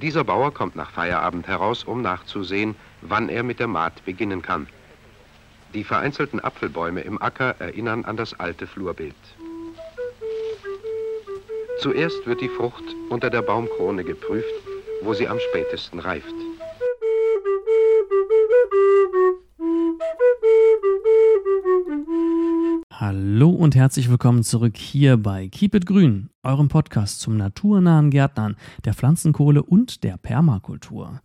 Dieser Bauer kommt nach Feierabend heraus, um nachzusehen, wann er mit der Maat beginnen kann. Die vereinzelten Apfelbäume im Acker erinnern an das alte Flurbild. Zuerst wird die Frucht unter der Baumkrone geprüft, wo sie am spätesten reift. Hallo und herzlich willkommen zurück hier bei Keep It Grün, eurem Podcast zum naturnahen Gärtnern, der Pflanzenkohle und der Permakultur.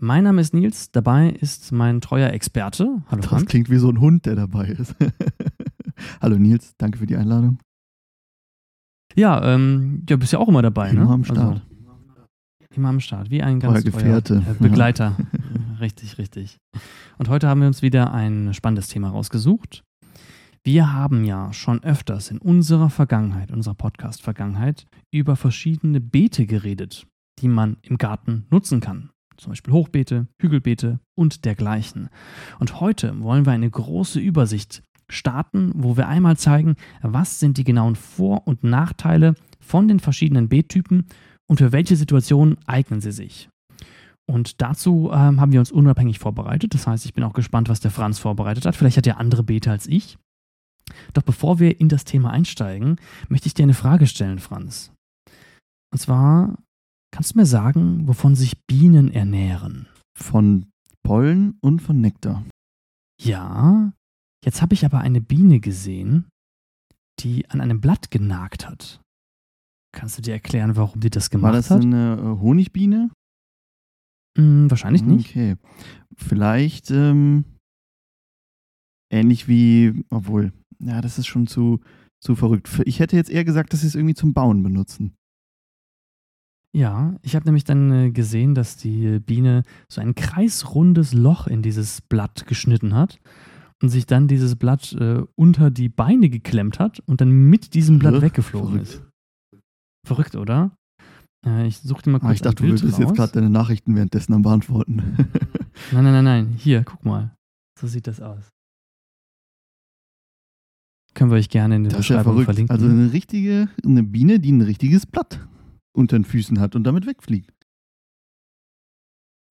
Mein Name ist Nils, dabei ist mein treuer Experte. Hallo Das Frank. klingt wie so ein Hund, der dabei ist. Hallo Nils, danke für die Einladung. Ja, ähm, du bist ja auch immer dabei, immer ne? am Start. Also, immer am Start, wie ein ganz Gefährte. Treuer, äh, Begleiter. richtig, richtig. Und heute haben wir uns wieder ein spannendes Thema rausgesucht. Wir haben ja schon öfters in unserer Vergangenheit, unserer Podcast-Vergangenheit, über verschiedene Beete geredet, die man im Garten nutzen kann. Zum Beispiel Hochbeete, Hügelbeete und dergleichen. Und heute wollen wir eine große Übersicht starten, wo wir einmal zeigen, was sind die genauen Vor- und Nachteile von den verschiedenen Beettypen und für welche Situationen eignen sie sich. Und dazu ähm, haben wir uns unabhängig vorbereitet. Das heißt, ich bin auch gespannt, was der Franz vorbereitet hat. Vielleicht hat er andere Beete als ich. Doch bevor wir in das Thema einsteigen, möchte ich dir eine Frage stellen, Franz. Und zwar, kannst du mir sagen, wovon sich Bienen ernähren? Von Pollen und von Nektar. Ja, jetzt habe ich aber eine Biene gesehen, die an einem Blatt genagt hat. Kannst du dir erklären, warum die das gemacht hat? War das hat? eine äh, Honigbiene? Hm, wahrscheinlich nicht. Okay. Vielleicht ähm, ähnlich wie, obwohl, ja, das ist schon zu, zu verrückt. Ich hätte jetzt eher gesagt, dass sie es irgendwie zum Bauen benutzen. Ja, ich habe nämlich dann äh, gesehen, dass die Biene so ein kreisrundes Loch in dieses Blatt geschnitten hat und sich dann dieses Blatt äh, unter die Beine geklemmt hat und dann mit diesem Blatt Ach, weggeflogen verrückt. ist. Verrückt, oder? Äh, ich suchte mal ah, kurz ah, Ich dachte, du würdest jetzt gerade deine Nachrichten währenddessen am Beantworten. nein, nein, nein, nein. Hier, guck mal. So sieht das aus. Können wir euch gerne in der Beschreibung ja verlinken. Also eine richtige, eine Biene, die ein richtiges Blatt unter den Füßen hat und damit wegfliegt.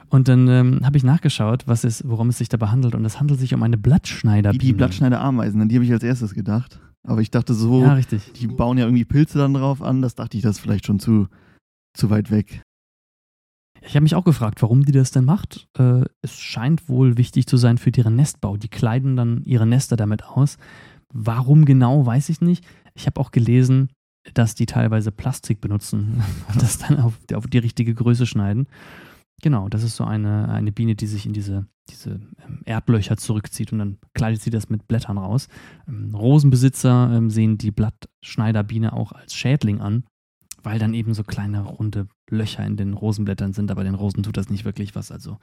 Und dann ähm, habe ich nachgeschaut, was ist, worum es sich dabei handelt. Und es handelt sich um eine Blattschneiderbiene. Die, die Blattschneiderameisen, an die habe ich als erstes gedacht. Aber ich dachte so, ja, richtig. die bauen ja irgendwie Pilze dann drauf an. Das dachte ich, das ist vielleicht schon zu, zu weit weg. Ich habe mich auch gefragt, warum die das denn macht. Äh, es scheint wohl wichtig zu sein für deren Nestbau. Die kleiden dann ihre Nester damit aus. Warum genau, weiß ich nicht. Ich habe auch gelesen, dass die teilweise Plastik benutzen und das dann auf, auf, die richtige Größe schneiden. Genau, das ist so eine, eine Biene, die sich in diese, diese ähm, Erdlöcher zurückzieht und dann kleidet sie das mit Blättern raus. Ähm, Rosenbesitzer ähm, sehen die Blattschneiderbiene auch als Schädling an, weil dann eben so kleine runde Löcher in den Rosenblättern sind, aber den Rosen tut das nicht wirklich was. Also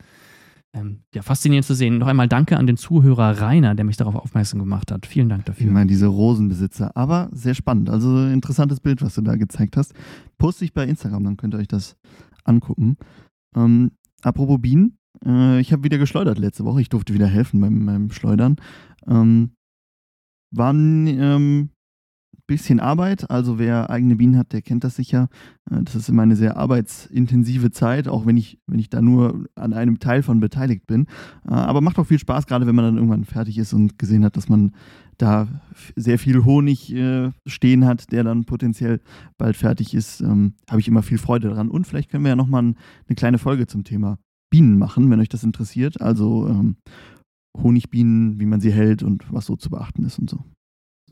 ähm, ja, faszinierend zu sehen. Noch einmal danke an den Zuhörer Rainer, der mich darauf aufmerksam gemacht hat. Vielen Dank dafür. Ich meine, diese Rosenbesitzer. Aber sehr spannend. Also interessantes Bild, was du da gezeigt hast. Poste ich bei Instagram, dann könnt ihr euch das angucken. Ähm, apropos Bienen. Äh, ich habe wieder geschleudert letzte Woche. Ich durfte wieder helfen beim, beim Schleudern. Ähm, waren ähm, bisschen Arbeit. Also wer eigene Bienen hat, der kennt das sicher. Äh, das ist immer eine sehr arbeitsintensive Zeit, auch wenn ich, wenn ich da nur an einem Teil von beteiligt bin. Äh, aber macht auch viel Spaß, gerade wenn man dann irgendwann fertig ist und gesehen hat, dass man da sehr viel Honig äh, stehen hat, der dann potenziell bald fertig ist, ähm, habe ich immer viel Freude daran. Und vielleicht können wir ja nochmal eine kleine Folge zum Thema Bienen machen, wenn euch das interessiert. Also ähm, Honigbienen, wie man sie hält und was so zu beachten ist und so.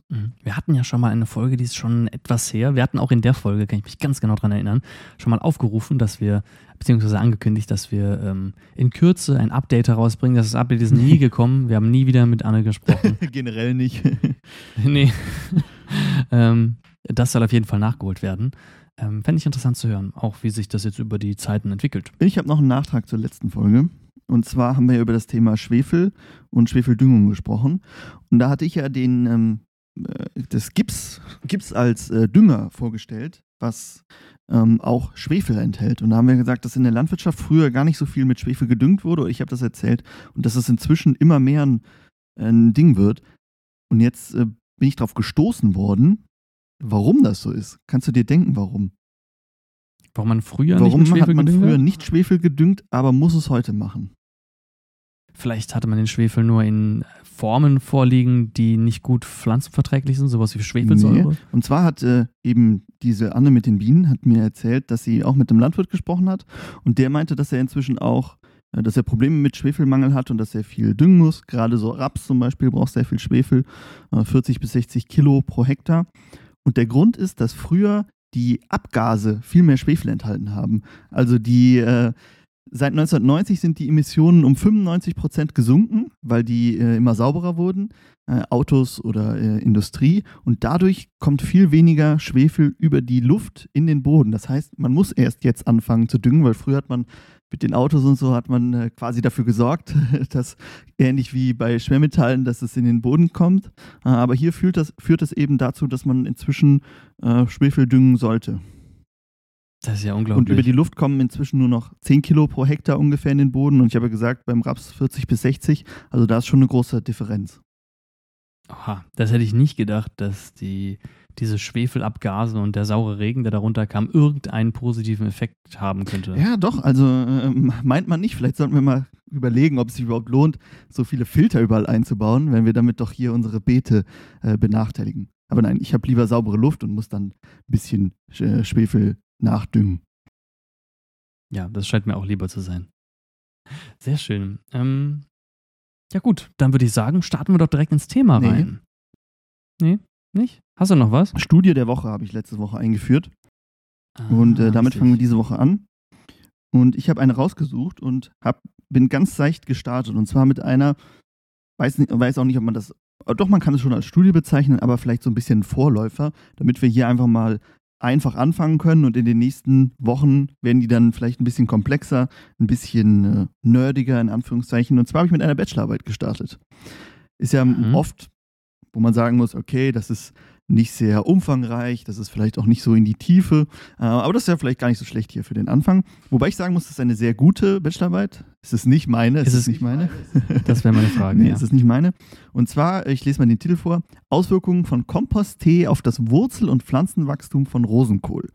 Mhm. Wir hatten ja schon mal eine Folge, die ist schon etwas her. Wir hatten auch in der Folge, kann ich mich ganz genau daran erinnern, schon mal aufgerufen, dass wir, beziehungsweise angekündigt, dass wir ähm, in Kürze ein Update herausbringen. Das Update ist nie gekommen. Wir haben nie wieder mit Anne gesprochen. Generell nicht. nee. ähm, das soll auf jeden Fall nachgeholt werden. Ähm, Fände ich interessant zu hören, auch wie sich das jetzt über die Zeiten entwickelt. Ich habe noch einen Nachtrag zur letzten Folge. Und zwar haben wir über das Thema Schwefel und Schwefeldüngung gesprochen. Und da hatte ich ja den ähm, äh, des Gips, Gips als äh, Dünger vorgestellt, was ähm, auch Schwefel enthält. Und da haben wir gesagt, dass in der Landwirtschaft früher gar nicht so viel mit Schwefel gedüngt wurde. Ich habe das erzählt. Und dass es inzwischen immer mehr ein, ein Ding wird. Und jetzt äh, bin ich darauf gestoßen worden, warum das so ist. Kannst du dir denken, warum? Warum man früher Warum nicht Schwefel hat man früher nicht Schwefel gedüngt, aber muss es heute machen? Vielleicht hatte man den Schwefel nur in Formen vorliegen, die nicht gut pflanzenverträglich sind, sowas wie Schwefelsäure. Und zwar hat äh, eben diese Anne mit den Bienen hat mir erzählt, dass sie auch mit einem Landwirt gesprochen hat und der meinte, dass er inzwischen auch, äh, dass er Probleme mit Schwefelmangel hat und dass er viel düngen muss. Gerade so Raps zum Beispiel braucht sehr viel Schwefel, äh, 40 bis 60 Kilo pro Hektar. Und der Grund ist, dass früher die Abgase viel mehr Schwefel enthalten haben. Also die äh, Seit 1990 sind die Emissionen um 95 Prozent gesunken, weil die äh, immer sauberer wurden, äh, Autos oder äh, Industrie. Und dadurch kommt viel weniger Schwefel über die Luft in den Boden. Das heißt, man muss erst jetzt anfangen zu düngen, weil früher hat man mit den Autos und so hat man äh, quasi dafür gesorgt, dass ähnlich wie bei Schwermetallen, dass es in den Boden kommt. Äh, aber hier führt das, führt das eben dazu, dass man inzwischen äh, Schwefel düngen sollte. Das ist ja Und unglaublich. über die Luft kommen inzwischen nur noch 10 Kilo pro Hektar ungefähr in den Boden. Und ich habe ja gesagt, beim Raps 40 bis 60. Also da ist schon eine große Differenz. Oha, das hätte ich nicht gedacht, dass die, diese Schwefelabgase und der saure Regen, der darunter kam, irgendeinen positiven Effekt haben könnte. Ja, doch. Also ähm, meint man nicht. Vielleicht sollten wir mal überlegen, ob es sich überhaupt lohnt, so viele Filter überall einzubauen, wenn wir damit doch hier unsere Beete äh, benachteiligen. Aber nein, ich habe lieber saubere Luft und muss dann ein bisschen äh, Schwefel nachdüngen. Ja, das scheint mir auch lieber zu sein. Sehr schön. Ähm, ja gut, dann würde ich sagen, starten wir doch direkt ins Thema Nee. rein. Nee, nicht? Hast du noch was? Studie der Woche habe ich letzte Woche eingeführt. Und äh, Ah, damit fangen wir diese Woche an. Und ich habe eine rausgesucht und hab, bin ganz seicht gestartet. Und zwar mit einer, weiß, nicht, weiß auch nicht, ob man das, doch man kann es schon als Studie bezeichnen, aber vielleicht so ein bisschen Vorläufer, damit wir hier einfach mal einfach anfangen können und in den nächsten Wochen werden die dann vielleicht ein bisschen komplexer, ein bisschen äh, nerdiger in Anführungszeichen. Und zwar habe ich mit einer Bachelorarbeit gestartet. Ist ja Mhm. oft, wo man sagen muss, okay, das ist nicht sehr umfangreich, das ist vielleicht auch nicht so in die Tiefe, äh, aber das ist ja vielleicht gar nicht so schlecht hier für den Anfang. Wobei ich sagen muss, das ist eine sehr gute Bachelorarbeit. Es ist nicht meine, es Ist ist, es- nicht meine. Das wäre meine Frage. Nee, ja. es ist nicht meine. Und zwar, ich lese mal den Titel vor: Auswirkungen von Komposttee auf das Wurzel- und Pflanzenwachstum von Rosenkohl.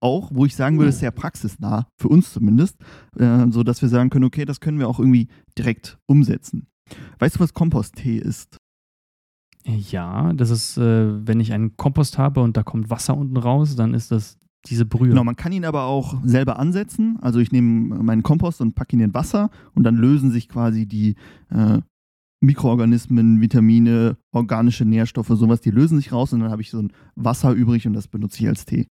Auch, wo ich sagen würde, Oh. sehr praxisnah, für uns zumindest, äh, so dass wir sagen können, okay, das können wir auch irgendwie direkt umsetzen. Weißt du, was Komposttee ist? Ja, das ist, äh, wenn ich einen Kompost habe und da kommt Wasser unten raus, dann ist das diese Brühe. Genau, man kann ihn aber auch selber ansetzen. Also ich nehme meinen Kompost und packe ihn in Wasser und dann lösen sich quasi die äh, Mikroorganismen, Vitamine, organische Nährstoffe, sowas, die lösen sich raus und dann habe ich so ein Wasser übrig und das benutze ich als Tee.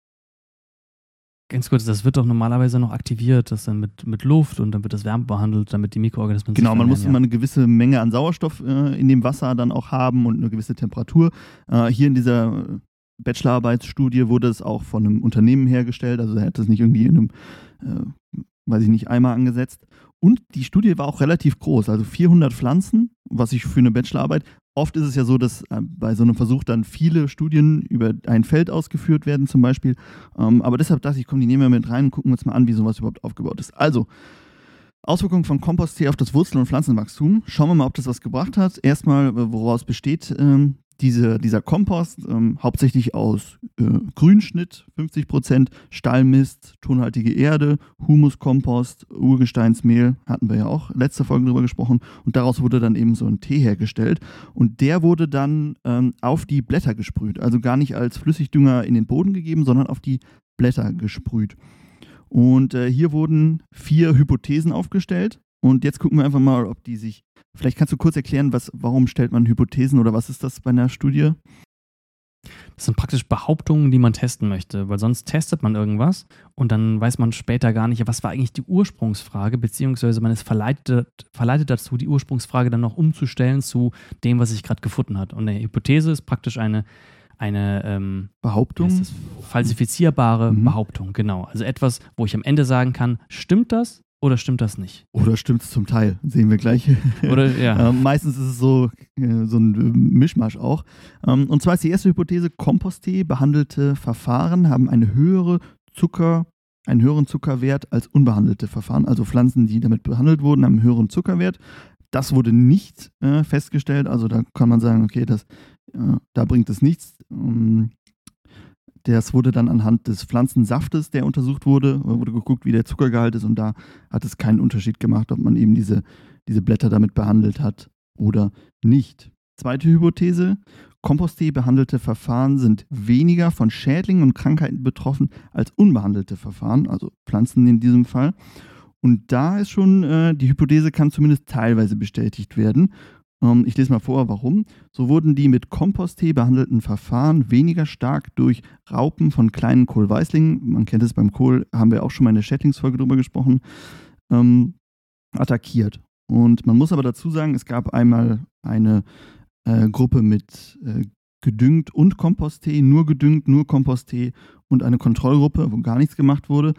Ganz kurz, das wird doch normalerweise noch aktiviert, das dann mit, mit Luft und dann wird das Wärme behandelt, damit die Mikroorganismen Genau, man muss vermehren, immer eine gewisse Menge an Sauerstoff äh, in dem Wasser dann auch haben und eine gewisse Temperatur. Äh, hier in dieser Bachelorarbeitsstudie wurde es auch von einem Unternehmen hergestellt, also er hat das nicht irgendwie in einem, äh, weiß ich nicht, Eimer angesetzt. Und die Studie war auch relativ groß, also 400 Pflanzen, was ich für eine Bachelorarbeit. Oft ist es ja so, dass äh, bei so einem Versuch dann viele Studien über ein Feld ausgeführt werden, zum Beispiel. Ähm, aber deshalb dachte ich, komm, die nehmen wir mit rein und gucken uns mal an, wie sowas überhaupt aufgebaut ist. Also, Auswirkungen von Komposttee auf das Wurzel- und Pflanzenwachstum. Schauen wir mal, ob das was gebracht hat. Erstmal, woraus besteht ähm, diese, dieser Kompost? Ähm, hauptsächlich aus äh, Grünschnitt, 50%, Stallmist, tonhaltige Erde, Humuskompost, Urgesteinsmehl, hatten wir ja auch letzte Folge drüber gesprochen. Und daraus wurde dann eben so ein Tee hergestellt. Und der wurde dann ähm, auf die Blätter gesprüht. Also gar nicht als Flüssigdünger in den Boden gegeben, sondern auf die Blätter gesprüht. Und äh, hier wurden vier Hypothesen aufgestellt. Und jetzt gucken wir einfach mal, ob die sich. Vielleicht kannst du kurz erklären, was, warum stellt man Hypothesen oder was ist das bei einer Studie? Das sind praktisch Behauptungen, die man testen möchte, weil sonst testet man irgendwas und dann weiß man später gar nicht, was war eigentlich die Ursprungsfrage, beziehungsweise man ist verleitet, verleitet dazu, die Ursprungsfrage dann noch umzustellen zu dem, was sich gerade gefunden hat. Und eine Hypothese ist praktisch eine, eine ähm, Behauptung? falsifizierbare Mhm. Behauptung, genau. Also etwas, wo ich am Ende sagen kann, stimmt das oder stimmt das nicht? Oder stimmt es zum Teil? Sehen wir gleich. Oder ja. Ähm, meistens ist es so, äh, so ein äh, Mischmasch auch. Ähm, und zwar ist die erste Hypothese, Komposttee behandelte Verfahren haben eine höhere Zucker, einen höheren Zuckerwert als unbehandelte Verfahren. Also Pflanzen, die damit behandelt wurden, haben einen höheren Zuckerwert. Das wurde nicht äh, festgestellt. Also da kann man sagen, okay, das, äh, da bringt es nichts. Ähm, Das wurde dann anhand des Pflanzensaftes, der untersucht wurde, wurde geguckt, wie der Zuckergehalt ist und da hat es keinen Unterschied gemacht, ob man eben diese, diese Blätter damit behandelt hat oder nicht. Zweite Hypothese, Komposttee behandelte Verfahren sind weniger von Schädlingen und Krankheiten betroffen als unbehandelte Verfahren, also Pflanzen in diesem Fall. Und da ist schon, äh, die Hypothese kann zumindest teilweise bestätigt werden. Ähm, ich lese mal vor, warum. So wurden die mit Komposttee behandelten Verfahren weniger stark durch Raupen von kleinen Kohlweißlingen, man kennt es beim Kohl, haben wir auch schon mal in der Schädlingsfolge drüber gesprochen, ähm, attackiert. Und man muss aber dazu sagen, es gab einmal eine äh, Gruppe mit äh, gedüngt und Komposttee, nur gedüngt, nur Komposttee und eine Kontrollgruppe, wo gar nichts gemacht wurde.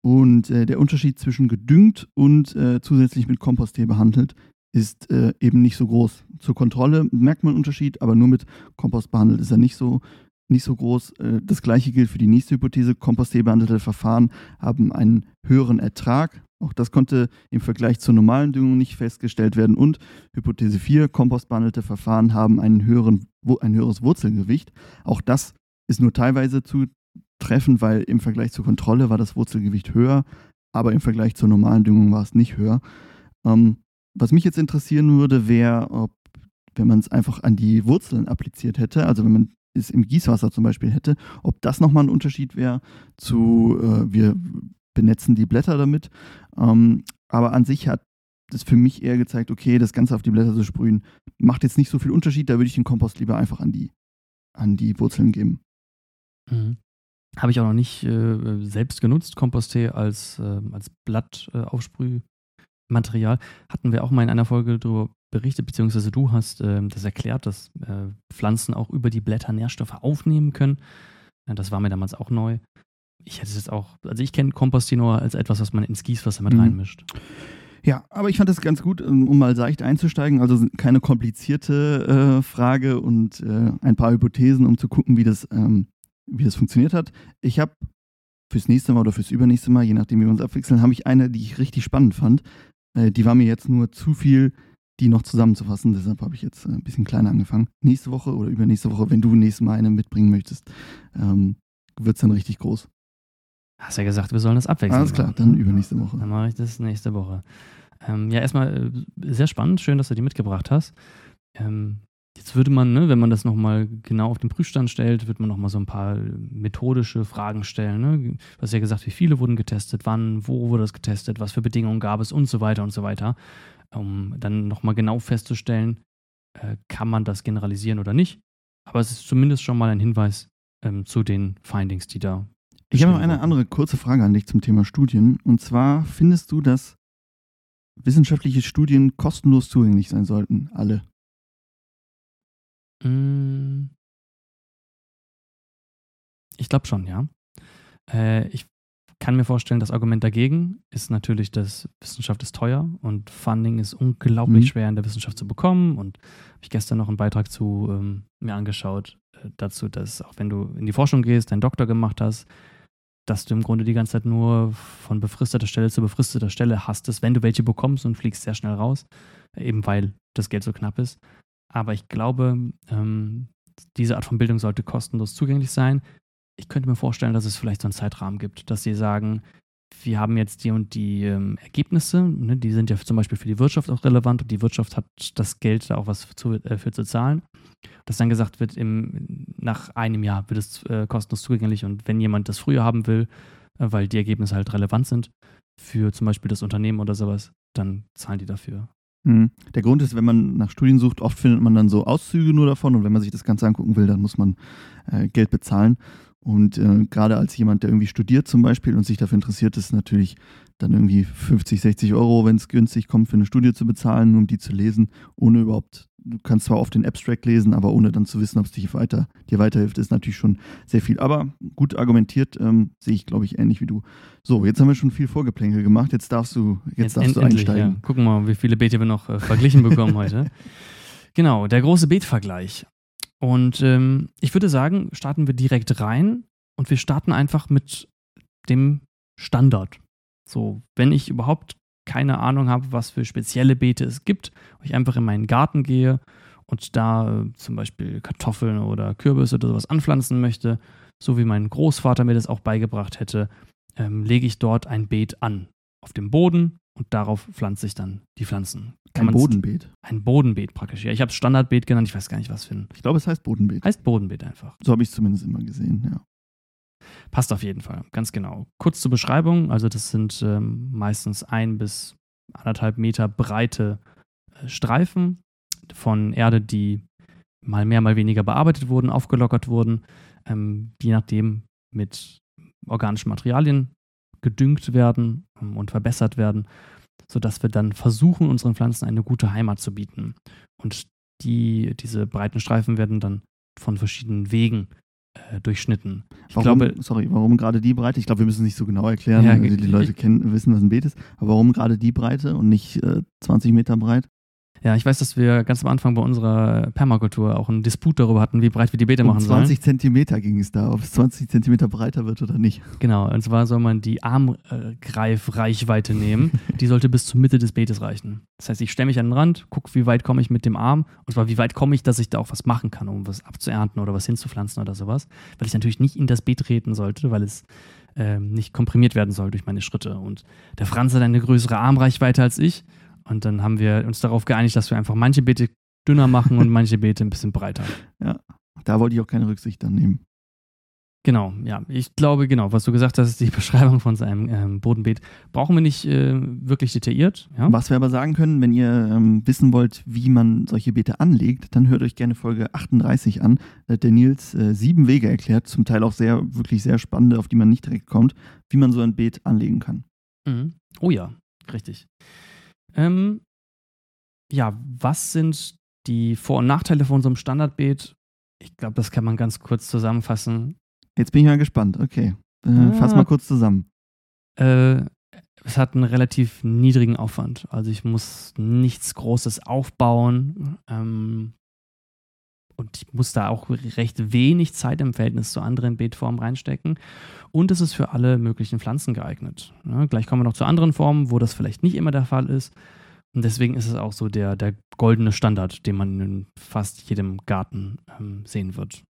Und äh, der Unterschied zwischen gedüngt und äh, zusätzlich mit Komposttee behandelt ist äh, eben nicht so groß. Zur Kontrolle merkt man einen Unterschied, aber nur mit Kompost behandelt ist er nicht so, nicht so groß. Äh, das gleiche gilt für die nächste Hypothese. Komposttee behandelte Verfahren haben einen höheren Ertrag. Auch das konnte im Vergleich zur normalen Düngung nicht festgestellt werden. Und Hypothese 4, kompostbehandelte Verfahren haben einen höheren, ein höheres Wurzelgewicht. Auch das ist nur teilweise zutreffend, weil im Vergleich zur Kontrolle war das Wurzelgewicht höher, aber im Vergleich zur normalen Düngung war es nicht höher. Ähm, was mich jetzt interessieren würde, wäre, ob, wenn man es einfach an die Wurzeln appliziert hätte, also wenn man es im Gießwasser zum Beispiel hätte, ob das nochmal ein Unterschied wäre zu, äh, wir benetzen die Blätter damit. Ähm, aber an sich hat das für mich eher gezeigt, okay, das Ganze auf die Blätter zu sprühen, macht jetzt nicht so viel Unterschied, da würde ich den Kompost lieber einfach an die, an die Wurzeln geben. Mhm. Habe ich auch noch nicht äh, selbst genutzt, Komposttee als, äh, als Blattaufsprühmaterial. Hatten wir auch mal in einer Folge darüber berichtet, beziehungsweise du hast äh, das erklärt, dass äh, Pflanzen auch über die Blätter Nährstoffe aufnehmen können. das war mir damals auch neu ich hätte es jetzt auch, also ich kenne Kompostinoa als etwas, was man ins Gießwasser mit mhm. reinmischt. Ja, aber ich fand das ganz gut, um mal seicht einzusteigen. Also keine komplizierte äh, Frage und äh, ein paar Hypothesen, um zu gucken, wie das, ähm, wie das funktioniert hat. Ich habe fürs nächste Mal oder fürs übernächste Mal, je nachdem, wie wir uns abwechseln, habe ich eine, die ich richtig spannend fand. Äh, die war mir jetzt nur zu viel, die noch zusammenzufassen. Deshalb habe ich jetzt äh, ein bisschen kleiner angefangen. Nächste Woche oder übernächste Woche, wenn du nächstes Mal eine mitbringen möchtest, ähm, wird es dann richtig groß. Hast ja gesagt, wir sollen das abwechseln. Alles klar, dann übernächste Woche. Dann mache ich das nächste Woche. Ähm, ja, erstmal äh, sehr spannend, schön, dass du die mitgebracht hast. Ähm, jetzt würde man, ne, wenn man das nochmal genau auf den Prüfstand stellt, wird man nochmal so ein paar methodische Fragen stellen. Ne? Du hast ja gesagt, wie viele wurden getestet, wann, wo wurde das getestet, was für Bedingungen gab es und so weiter und so weiter. Um dann nochmal genau festzustellen, äh, kann man das generalisieren oder nicht. Aber es ist zumindest schon mal ein Hinweis ähm, zu den Findings, die da ich habe noch eine andere kurze Frage an dich zum Thema Studien. Und zwar, findest du, dass wissenschaftliche Studien kostenlos zugänglich sein sollten? Alle? Mm. Ich glaube schon, ja. Äh, ich kann mir vorstellen, das Argument dagegen ist natürlich, dass Wissenschaft ist teuer und Funding ist unglaublich mhm. schwer in der Wissenschaft zu bekommen. Und habe ich gestern noch einen Beitrag zu ähm, mir angeschaut äh, dazu, dass auch wenn du in die Forschung gehst, deinen Doktor gemacht hast, dass du im Grunde die ganze Zeit nur von befristeter Stelle zu befristeter Stelle hastest, wenn du welche bekommst und fliegst sehr schnell raus, eben weil das Geld so knapp ist. Aber ich glaube, ähm, diese Art von Bildung sollte kostenlos zugänglich sein. Ich könnte mir vorstellen, dass es vielleicht so einen Zeitrahmen gibt, dass sie sagen, wir haben jetzt die und die ähm, Ergebnisse, ne, die sind ja zum Beispiel für die Wirtschaft auch relevant und die Wirtschaft hat das Geld da auch was zu, äh, für zu zahlen. Dass dann gesagt wird, im, nach einem Jahr wird es äh, kostenlos zugänglich und wenn jemand das früher haben will, äh, weil die Ergebnisse halt relevant sind für zum Beispiel das Unternehmen oder sowas, dann zahlen die dafür. Mhm. Der Grund ist, wenn man nach Studien sucht, oft findet man dann so Auszüge nur davon und wenn man sich das Ganze angucken will, dann muss man äh, Geld bezahlen. Und äh, gerade als jemand, der irgendwie studiert zum Beispiel und sich dafür interessiert, ist natürlich dann irgendwie 50, 60 Euro, wenn es günstig kommt, für eine Studie zu bezahlen, um die zu lesen, ohne überhaupt, du kannst zwar oft den Abstract lesen, aber ohne dann zu wissen, ob es dich weiter, dir weiterhilft, ist natürlich schon sehr viel. Aber gut argumentiert, ähm, sehe ich, glaube ich, ähnlich wie du. So, jetzt haben wir schon viel Vorgeplänkel gemacht, jetzt darfst du, jetzt, jetzt darfst du einsteigen. Ja. Gucken wir mal, wie viele Beete wir noch äh, verglichen bekommen heute. Genau, der große Beetvergleich. Und ähm, ich würde sagen, starten wir direkt rein und wir starten einfach mit dem Standard. So, wenn ich überhaupt keine Ahnung habe, was für spezielle Beete es gibt, ich einfach in meinen Garten gehe und da äh, zum Beispiel Kartoffeln oder Kürbisse oder sowas anpflanzen möchte, so wie mein Großvater mir das auch beigebracht hätte, ähm, lege ich dort ein Beet an. Auf dem Boden und darauf pflanze ich dann die Pflanzen. Kann ein Bodenbeet. Ein Bodenbeet praktisch. Ja, ich habe es Standardbeet genannt, ich weiß gar nicht, was für ein. Ich glaube, es heißt Bodenbeet. Heißt Bodenbeet einfach. So habe ich es zumindest immer gesehen, ja. Passt auf jeden Fall, ganz genau. Kurz zur Beschreibung, also das sind ähm, meistens ein bis anderthalb Meter breite äh, Streifen von Erde, die mal mehr, mal weniger bearbeitet wurden, aufgelockert wurden, ähm, je nachdem mit organischen Materialien gedüngt werden ähm, und verbessert werden, sodass wir dann versuchen, unseren Pflanzen eine gute Heimat zu bieten. Und die, diese breiten Streifen werden dann von verschiedenen Wegen äh, durchschnitten. Ich warum, glaube, sorry, warum gerade die Breite? Ich glaube, wir müssen es nicht so genau erklären, ja, die, die Leute kennen, wissen, was ein Beet ist. Aber warum gerade die Breite und nicht äh, 20 Meter breit? Ja, ich weiß, dass wir ganz am Anfang bei unserer Permakultur auch einen Disput darüber hatten, wie breit wir die Beete um machen 20 sollen. 20 Zentimeter ging es da, ob es 20 Zentimeter breiter wird oder nicht. Genau, und zwar soll man die Armgreifreichweite nehmen. die sollte bis zur Mitte des Beetes reichen. Das heißt, ich stelle mich an den Rand, gucke, wie weit komme ich mit dem Arm und zwar, wie weit komme ich, dass ich da auch was machen kann, um was abzuernten oder was hinzupflanzen oder sowas. Weil ich natürlich nicht in das Beet treten sollte, weil es ähm, nicht komprimiert werden soll durch meine Schritte. Und der Franz hat eine größere Armreichweite als ich und dann haben wir uns darauf geeinigt, dass wir einfach manche Beete dünner machen und manche Beete ein bisschen breiter. Ja, da wollte ich auch keine Rücksicht dann nehmen. Genau, ja. Ich glaube, genau, was du gesagt hast, die Beschreibung von seinem ähm, Bodenbeet brauchen wir nicht äh, wirklich detailliert. Ja? Was wir aber sagen können, wenn ihr ähm, wissen wollt, wie man solche Beete anlegt, dann hört euch gerne Folge 38 an. Da hat der Nils äh, sieben Wege erklärt, zum Teil auch sehr, wirklich sehr spannende, auf die man nicht direkt kommt, wie man so ein Beet anlegen kann. Mhm. Oh ja, richtig. Ähm, ja, was sind die Vor- und Nachteile von so einem Standardbeet? Ich glaube, das kann man ganz kurz zusammenfassen. Jetzt bin ich mal gespannt. Okay, äh, ah, fass mal kurz zusammen. Äh, es hat einen relativ niedrigen Aufwand. Also ich muss nichts Großes aufbauen. Ähm, und ich muss da auch recht wenig Zeit im Verhältnis zu anderen Beetformen reinstecken. Und es ist für alle möglichen Pflanzen geeignet. Ja, gleich kommen wir noch zu anderen Formen, wo das vielleicht nicht immer der Fall ist. Und deswegen ist es auch so der, der goldene Standard, den man in fast jedem Garten ähm, sehen wird.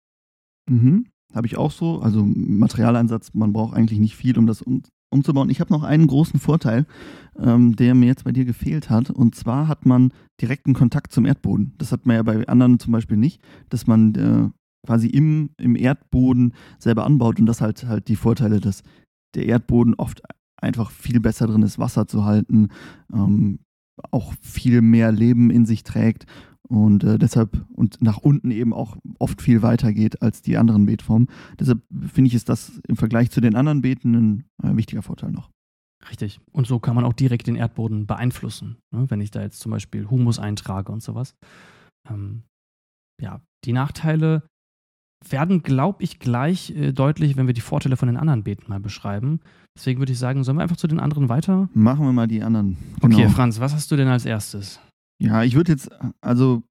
Mhm. Habe ich auch so. Also Materialeinsatz, man braucht eigentlich nicht viel, um das umzubauen. Ich habe noch einen großen Vorteil, ähm, der mir jetzt bei dir gefehlt hat. Und zwar hat man direkten Kontakt zum Erdboden. Das hat man ja bei anderen zum Beispiel nicht, dass man äh, quasi im, im Erdboden selber anbaut. Und das halt halt die Vorteile, dass der Erdboden oft einfach viel besser drin ist, Wasser zu halten, ähm, auch viel mehr Leben in sich trägt und äh, deshalb und nach unten eben auch oft viel weiter geht als die anderen Beetformen. Deshalb finde ich, ist das im Vergleich zu den anderen Beeten ein äh, wichtiger Vorteil noch. Richtig. Und so kann man auch direkt den Erdboden beeinflussen, ne? wenn ich da jetzt zum Beispiel Humus eintrage und sowas. Ähm, ja, die Nachteile werden, glaube ich, gleich äh, deutlich, wenn wir die Vorteile von den anderen Beeten mal beschreiben. Deswegen würde ich sagen, sollen wir einfach zu den anderen weiter? Machen wir mal die anderen. Genau. Okay, Franz, was hast du denn als erstes? Ja, ich würde jetzt, also,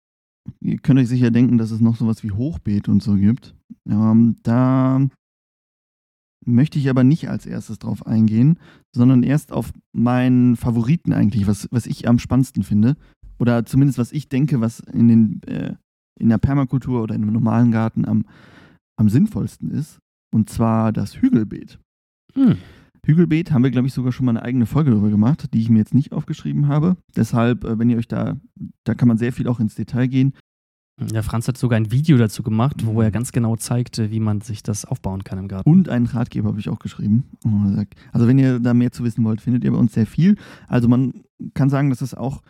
ihr könnt euch sicher denken, dass es noch sowas wie Hochbeet und so gibt. Ähm, da möchte ich aber nicht als erstes drauf eingehen, sondern erst auf meinen Favoriten eigentlich, was, was ich am spannendsten finde. Oder zumindest was ich denke, was in, den, äh, in der Permakultur oder in einem normalen Garten am, am sinnvollsten ist. Und zwar das Hügelbeet. Hm. Hügelbeet haben wir, glaube ich, sogar schon mal eine eigene Folge darüber gemacht, die ich mir jetzt nicht aufgeschrieben habe. Deshalb, äh, wenn ihr euch da, da kann man sehr viel auch ins Detail gehen. Der Franz hat sogar ein Video dazu gemacht, wo er mhm. ganz genau zeigte, wie man sich das aufbauen kann im Garten. Und einen Ratgeber habe ich auch geschrieben. Also wenn ihr da mehr zu wissen wollt, findet ihr bei uns sehr viel. Also man kann sagen, dass es auch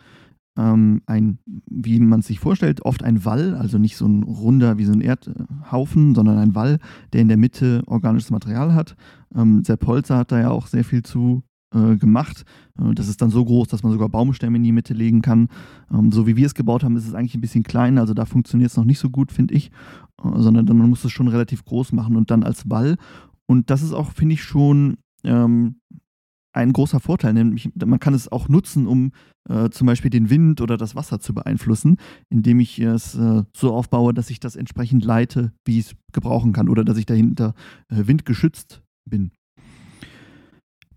ähm, ein, wie man sich vorstellt, oft ein Wall, also nicht so ein runder wie so ein Erdhaufen, sondern ein Wall, der in der Mitte organisches Material hat. Ähm, Sepp Holzer hat da ja auch sehr viel zu äh, gemacht. Äh, das ist dann so groß, dass man sogar Baumstämme in die Mitte legen kann. Ähm, so wie wir es gebaut haben, ist es eigentlich ein bisschen klein, also da funktioniert es noch nicht so gut, finde ich, äh, sondern man muss es schon relativ groß machen und dann als Wall. Und das ist auch, finde ich, schon ähm, ein großer Vorteil, nämlich man kann es auch nutzen, um äh, zum Beispiel den Wind oder das Wasser zu beeinflussen, indem ich es äh, so aufbaue, dass ich das entsprechend leite, wie ich es gebrauchen kann oder dass ich dahinter äh, windgeschützt bin.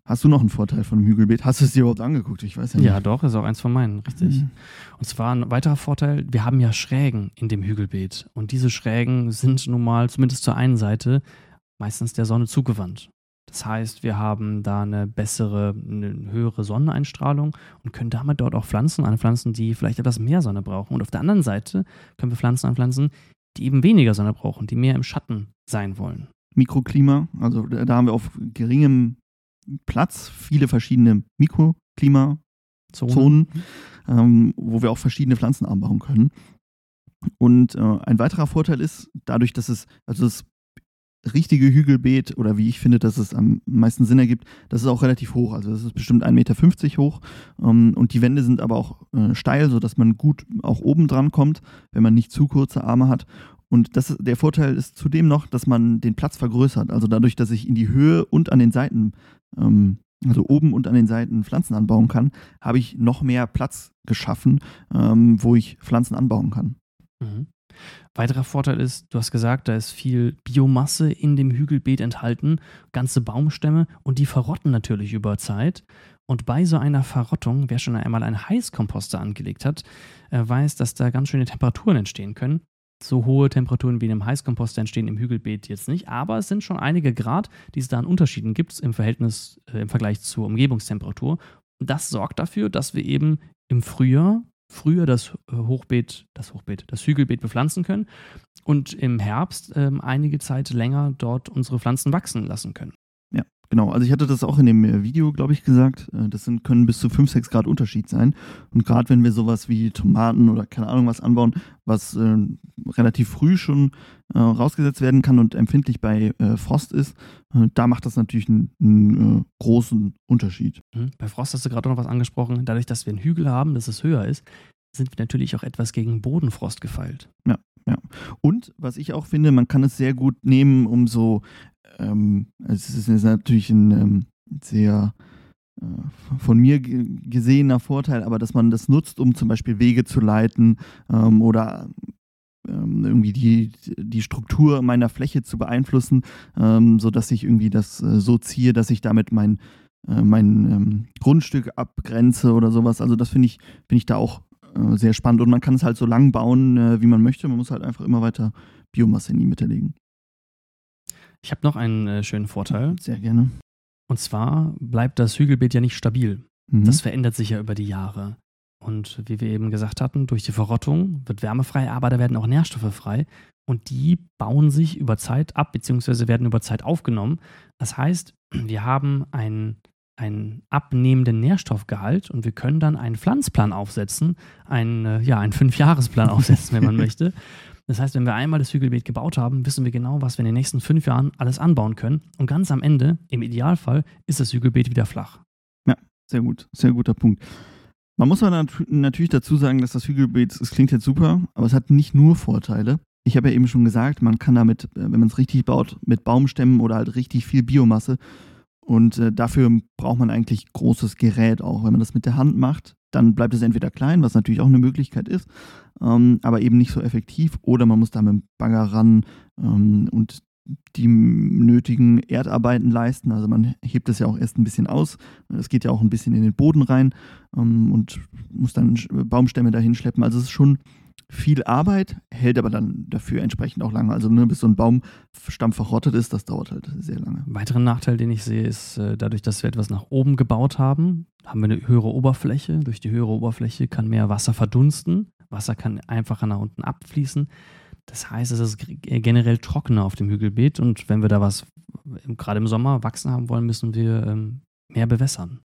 Hast du noch einen Vorteil von dem Hügelbeet? Hast du es dir überhaupt angeguckt? Ich weiß ja nicht. Ja, doch, ist auch eins von meinen, richtig. Mhm. Und zwar ein weiterer Vorteil, wir haben ja Schrägen in dem Hügelbeet. Und diese Schrägen sind nun mal, zumindest zur einen Seite, meistens der Sonne zugewandt. Das heißt, wir haben da eine bessere, eine höhere Sonneneinstrahlung und können damit dort auch Pflanzen anpflanzen, die vielleicht etwas mehr Sonne brauchen. Und auf der anderen Seite können wir Pflanzen anpflanzen, die eben weniger Sonne brauchen, die mehr im Schatten sein wollen. Mikroklima, also da haben wir auf geringem Platz viele verschiedene Mikroklimazonen, Zonen, ähm, wo wir auch verschiedene Pflanzen anbauen können. Und äh, ein weiterer Vorteil ist, dadurch, dass es, also das richtige Hügelbeet oder wie ich finde, dass es am meisten Sinn ergibt, das ist auch relativ hoch. Also das ist bestimmt 1,50 Meter hoch ähm, und die Wände sind aber auch äh, steil, sodass man gut auch oben dran kommt, wenn man nicht zu kurze Arme hat. Und das, der Vorteil ist zudem noch, dass man den Platz vergrößert. Also dadurch, dass ich in die Höhe und an den Seiten, ähm, also oben und an den Seiten Pflanzen anbauen kann, habe ich noch mehr Platz geschaffen, ähm, wo ich Pflanzen anbauen kann. Mhm. Weiterer Vorteil ist, du hast gesagt, da ist viel Biomasse in dem Hügelbeet enthalten, ganze Baumstämme und die verrotten natürlich über Zeit. Und bei so einer Verrottung, wer schon einmal einen Heißkomposter angelegt hat, äh, weiß, dass da ganz schöne Temperaturen entstehen können. So hohe Temperaturen wie in einem Heißkomposter entstehen im Hügelbeet jetzt nicht, aber es sind schon einige Grad, die es da an Unterschieden gibt im Verhältnis, äh, im Vergleich zur Umgebungstemperatur. Das sorgt dafür, dass wir eben im Frühjahr früher das äh, Hochbeet, das Hochbeet, das Hügelbeet bepflanzen können und im Herbst ähm, einige Zeit länger dort unsere Pflanzen wachsen lassen können. Genau. Also ich hatte das auch in dem äh, Video, glaube ich, gesagt. Äh, das sind, können bis zu 5, 6 Grad Unterschied sein. Und gerade wenn wir sowas wie Tomaten oder keine Ahnung was anbauen, was äh, relativ früh schon äh, rausgesetzt werden kann und empfindlich bei äh, Frost ist, äh, da macht das natürlich einen, einen großen Unterschied. Mhm. Bei Frost hast du gerade noch was angesprochen. Dadurch, dass wir einen Hügel haben, dass es höher ist, sind wir natürlich auch etwas gegen Bodenfrost gefeilt. Ja, ja. Und was ich auch finde, man kann es sehr gut nehmen, um so ähm, es ist natürlich ein ähm, sehr äh, von mir gesehener Vorteil, aber dass man das nutzt, um zum Beispiel Wege zu leiten ähm, oder ähm, irgendwie die, die Struktur meiner Fläche zu beeinflussen, ähm, sodass ich irgendwie das äh, so ziehe, dass ich damit mein, äh, mein ähm, Grundstück abgrenze oder sowas. Also das finde ich, find ich da auch äh, sehr spannend und man kann es halt so lang bauen, äh, wie man möchte. Man muss halt einfach immer weiter Biomasse in die Mitte legen. Ich habe noch einen äh, schönen Vorteil. Sehr gerne. Und zwar bleibt das Hügelbeet ja nicht stabil. Mhm. Das verändert sich ja über die Jahre. Und wie wir eben gesagt hatten, durch die Verrottung wird Wärme frei, aber da werden auch Nährstoffe frei. Und die bauen sich über Zeit ab, beziehungsweise werden über Zeit aufgenommen. Das heißt, wir haben einen, einen abnehmenden Nährstoffgehalt und wir können dann einen Pflanzplan aufsetzen, einen, äh, ja, einen Fünfjahresplan aufsetzen, wenn man möchte. Das heißt, wenn wir einmal das Hügelbeet gebaut haben, wissen wir genau, was wir in den nächsten fünf Jahren alles anbauen können. Und ganz am Ende, im Idealfall, ist das Hügelbeet wieder flach. Ja, sehr gut. Sehr guter Punkt. Man muss aber natürlich dazu sagen, dass das Hügelbeet, es klingt jetzt super, aber es hat nicht nur Vorteile. Ich habe ja eben schon gesagt, man kann damit, äh, wenn man es richtig baut, mit Baumstämmen oder halt richtig viel Biomasse. Und äh, dafür braucht man eigentlich großes Gerät auch. Wenn man das mit der Hand macht, dann bleibt es entweder klein, was natürlich auch eine Möglichkeit ist, ähm, aber eben nicht so effektiv, oder man muss da mit dem Bagger ran ähm, und die nötigen Erdarbeiten leisten. Also man hebt das ja auch erst ein bisschen aus. Es geht ja auch ein bisschen in den Boden rein ähm, und muss dann Baumstämme dahin schleppen. Also es ist schon viel Arbeit, hält aber dann dafür entsprechend auch lange. Also nur bis so ein Baumstamm verrottet ist, das dauert halt sehr lange. Weiteren Nachteil, den ich sehe, ist äh, dadurch, dass wir etwas nach oben gebaut haben, haben wir eine höhere Oberfläche. Durch die höhere Oberfläche kann mehr Wasser verdunsten. Wasser kann einfacher nach unten abfließen. Das heißt, es ist generell trockener auf dem Hügelbeet und wenn wir da was gerade im Sommer wachsen haben wollen, müssen wir ähm, mehr bewässern.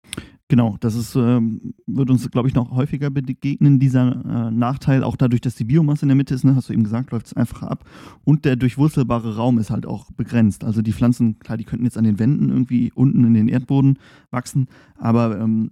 Genau, das ist, ähm, wird uns, glaube ich, noch häufiger begegnen, dieser äh, Nachteil, auch dadurch, dass die Biomasse in der Mitte ist, ne, hast du eben gesagt, läuft es einfacher ab. Und der durchwurzelbare Raum ist halt auch begrenzt. Also die Pflanzen, klar, die könnten jetzt an den Wänden irgendwie unten in den Erdboden wachsen, aber ähm,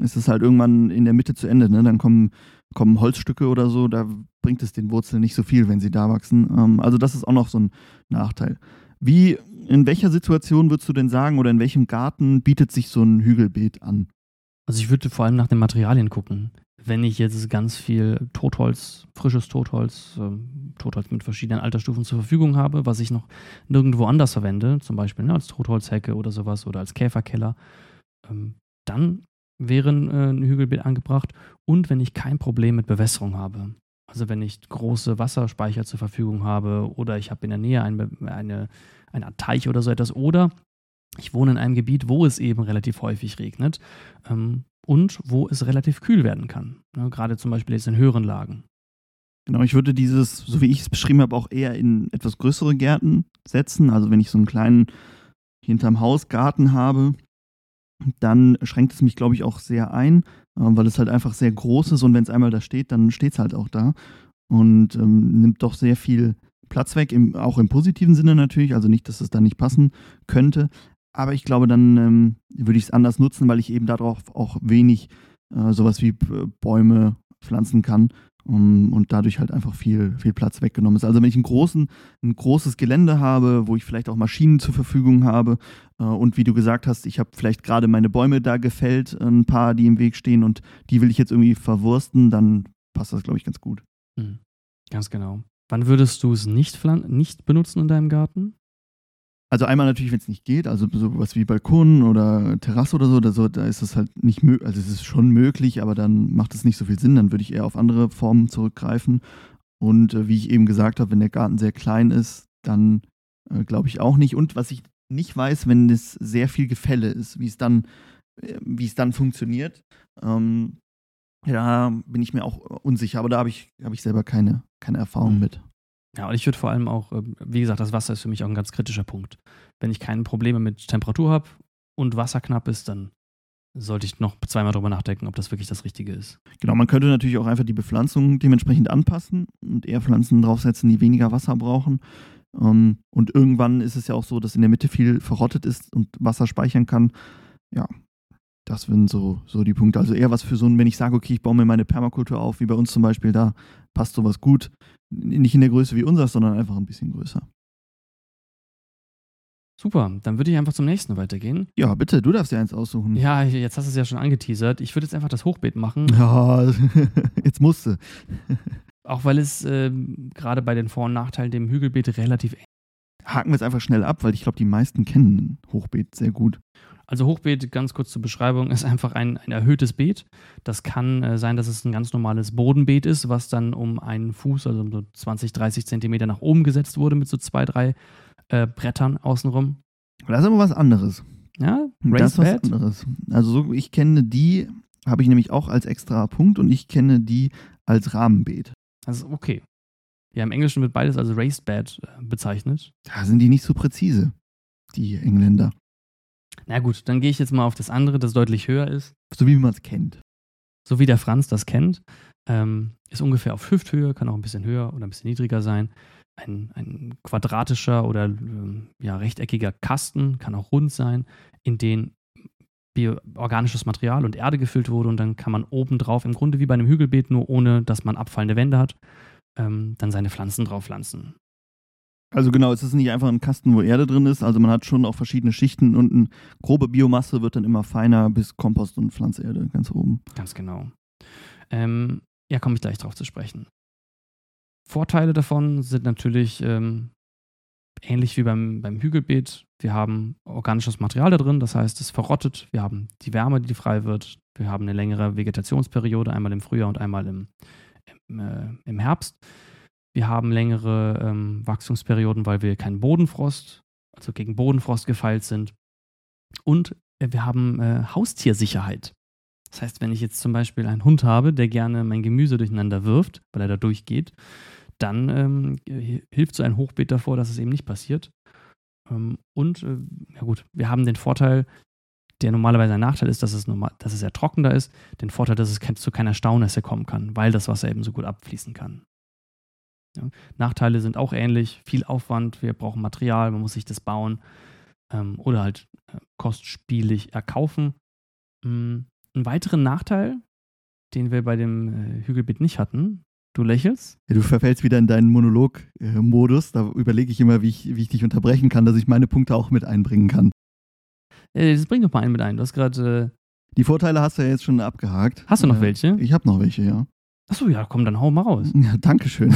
es ist halt irgendwann in der Mitte zu Ende. Ne? Dann kommen, kommen Holzstücke oder so, da bringt es den Wurzeln nicht so viel, wenn sie da wachsen. Ähm, also das ist auch noch so ein Nachteil. Wie in welcher Situation würdest du denn sagen oder in welchem Garten bietet sich so ein Hügelbeet an? Also ich würde vor allem nach den Materialien gucken. Wenn ich jetzt ganz viel Totholz, frisches Totholz, äh, Totholz mit verschiedenen Altersstufen zur Verfügung habe, was ich noch nirgendwo anders verwende, zum Beispiel ne, als Totholzhecke oder sowas oder als Käferkeller, ähm, dann wäre äh, ein Hügelbeet angebracht. Und wenn ich kein Problem mit Bewässerung habe, also wenn ich große Wasserspeicher zur Verfügung habe oder ich habe in der Nähe eine, eine, eine Art Teich oder so etwas. Oder ich wohne in einem Gebiet, wo es eben relativ häufig regnet ähm, und wo es relativ kühl werden kann. Ne, gerade zum Beispiel jetzt in höheren Lagen. Genau, ich würde dieses, so wie ich es beschrieben habe, auch eher in etwas größere Gärten setzen. Also wenn ich so einen kleinen hinterm Haus Garten habe, dann schränkt es mich, glaube ich, auch sehr ein, äh, weil es halt einfach sehr groß ist und wenn es einmal da steht, dann steht es halt auch da und ähm, nimmt doch sehr viel Platz weg, im, auch im positiven Sinne natürlich, also nicht, dass es da nicht passen könnte, aber ich glaube, dann ähm, würde ich es anders nutzen, weil ich eben darauf auch wenig äh, sowas wie Bäume pflanzen kann um, und dadurch halt einfach viel, viel Platz weggenommen ist. Also wenn ich einen großen, ein großes Gelände habe, wo ich vielleicht auch Maschinen zur Verfügung habe äh, und wie du gesagt hast, ich habe vielleicht gerade meine Bäume da gefällt, ein paar, die im Weg stehen und die will ich jetzt irgendwie verwursten, dann passt das, glaube ich, ganz gut. Mhm. Ganz genau. Wann würdest du es nicht, nicht benutzen in deinem Garten? Also einmal natürlich, wenn es nicht geht, also sowas wie Balkon oder Terrasse oder so, oder so, da ist es halt nicht möglich, also es ist schon möglich, aber dann macht es nicht so viel Sinn, dann würde ich eher auf andere Formen zurückgreifen. Und äh, wie ich eben gesagt habe, wenn der Garten sehr klein ist, dann äh, glaube ich auch nicht. Und was ich nicht weiß, wenn es sehr viel Gefälle ist, wie es dann, äh, wie es dann funktioniert, ähm, da bin ich mir auch unsicher, aber da habe ich, hab ich selber keine, keine Erfahrung mhm. mit. Ja, und ich würde vor allem auch, ähm, wie gesagt, das Wasser ist für mich auch ein ganz kritischer Punkt. Wenn ich keine Probleme mit Temperatur habe und Wasser knapp ist, dann sollte ich noch zweimal drüber nachdenken, ob das wirklich das Richtige ist. Genau, man könnte natürlich auch einfach die Bepflanzung dementsprechend anpassen und eher Pflanzen draufsetzen, die weniger Wasser brauchen. Ähm, und irgendwann ist es ja auch so, dass in der Mitte viel verrottet ist und Wasser speichern kann. Ja, das sind so, so die Punkte. Also eher was für so ein, wenn ich sage, okay, ich baue mir meine Permakultur auf, wie bei uns zum Beispiel, da passt sowas gut. Nicht in der Größe wie unseres, sondern einfach ein bisschen größer. Super, dann würde ich einfach zum nächsten weitergehen. Ja, bitte, du darfst dir eins aussuchen. Ja, jetzt hast du es ja schon angeteasert. Ich würde jetzt einfach das Hochbeet machen. Ja, jetzt musste. Auch weil es äh, gerade bei den Vor- und Nachteilen dem Hügelbeet relativ Haken wir es einfach schnell ab, weil ich glaube, die meisten kennen Hochbeet sehr gut. Also Hochbeet, ganz kurz zur Beschreibung, ist einfach ein, ein erhöhtes Beet. Das kann äh, sein, dass es ein ganz normales Bodenbeet ist, was dann um einen Fuß, also um so 20, 30 Zentimeter nach oben gesetzt wurde mit so zwei, drei äh, Brettern außenrum. Das ist aber was anderes. Ja, das ist was anderes. Also so, ich kenne die, habe ich nämlich auch als extra Punkt und ich kenne die als Rahmenbeet. Also okay. Ja, im Englischen wird beides als Raised Bed äh, bezeichnet. Da sind die nicht so präzise, die Engländer. Na gut, dann gehe ich jetzt mal auf das andere, das deutlich höher ist. So wie man es kennt. So wie der Franz das kennt. Ähm, ist ungefähr auf Hüfthöhe, kann auch ein bisschen höher oder ein bisschen niedriger sein. Ein, ein quadratischer oder ähm, ja, rechteckiger Kasten, kann auch rund sein, in den organisches Material und Erde gefüllt wurde und dann kann man obendrauf, im Grunde wie bei einem Hügelbeet, nur ohne dass man abfallende Wände hat, ähm, dann seine Pflanzen drauf pflanzen. Also genau, es ist nicht einfach ein Kasten, wo Erde drin ist. Also man hat schon auch verschiedene Schichten und eine grobe Biomasse wird dann immer feiner bis Kompost und Pflanzerde ganz oben. Ganz genau. Ähm, ja, komme ich gleich drauf zu sprechen. Vorteile davon sind natürlich ähm, ähnlich wie beim, beim Hügelbeet. Wir haben organisches Material da drin, das heißt, es verrottet. Wir haben die Wärme, die frei wird. Wir haben eine längere Vegetationsperiode, einmal im Frühjahr und einmal im, im, äh, im Herbst. Wir haben längere ähm, Wachstumsperioden, weil wir keinen Bodenfrost, also gegen Bodenfrost gefeilt sind. Und äh, wir haben äh, Haustiersicherheit. Das heißt, wenn ich jetzt zum Beispiel einen Hund habe, der gerne mein Gemüse durcheinander wirft, weil er da durchgeht, dann ähm, hilft so ein Hochbeet davor, dass es eben nicht passiert. Ähm, und, äh, ja gut, wir haben den Vorteil, der normalerweise ein Nachteil ist, dass es, normal, dass es sehr trocken da ist, den Vorteil, dass es zu keiner Staunässe kommen kann, weil das Wasser eben so gut abfließen kann. Ja. Nachteile sind auch ähnlich, viel Aufwand, wir brauchen Material, man muss sich das bauen ähm, oder halt äh, kostspielig erkaufen. Mhm. Einen weiteren Nachteil, den wir bei dem äh, Hügelbeet nicht hatten, du lächelst. Ja, du verfällst wieder in deinen Monolog-Modus, äh, da überlege ich immer, wie ich, wie ich dich unterbrechen kann, dass ich meine Punkte auch mit einbringen kann. Äh, das bringt doch mal einen mit ein, du hast gerade... Äh, die Vorteile hast du ja jetzt schon abgehakt. Hast du noch welche? Ich habe noch welche, ja. Achso, ja, komm, dann hau mal raus. Ja, Dankeschön.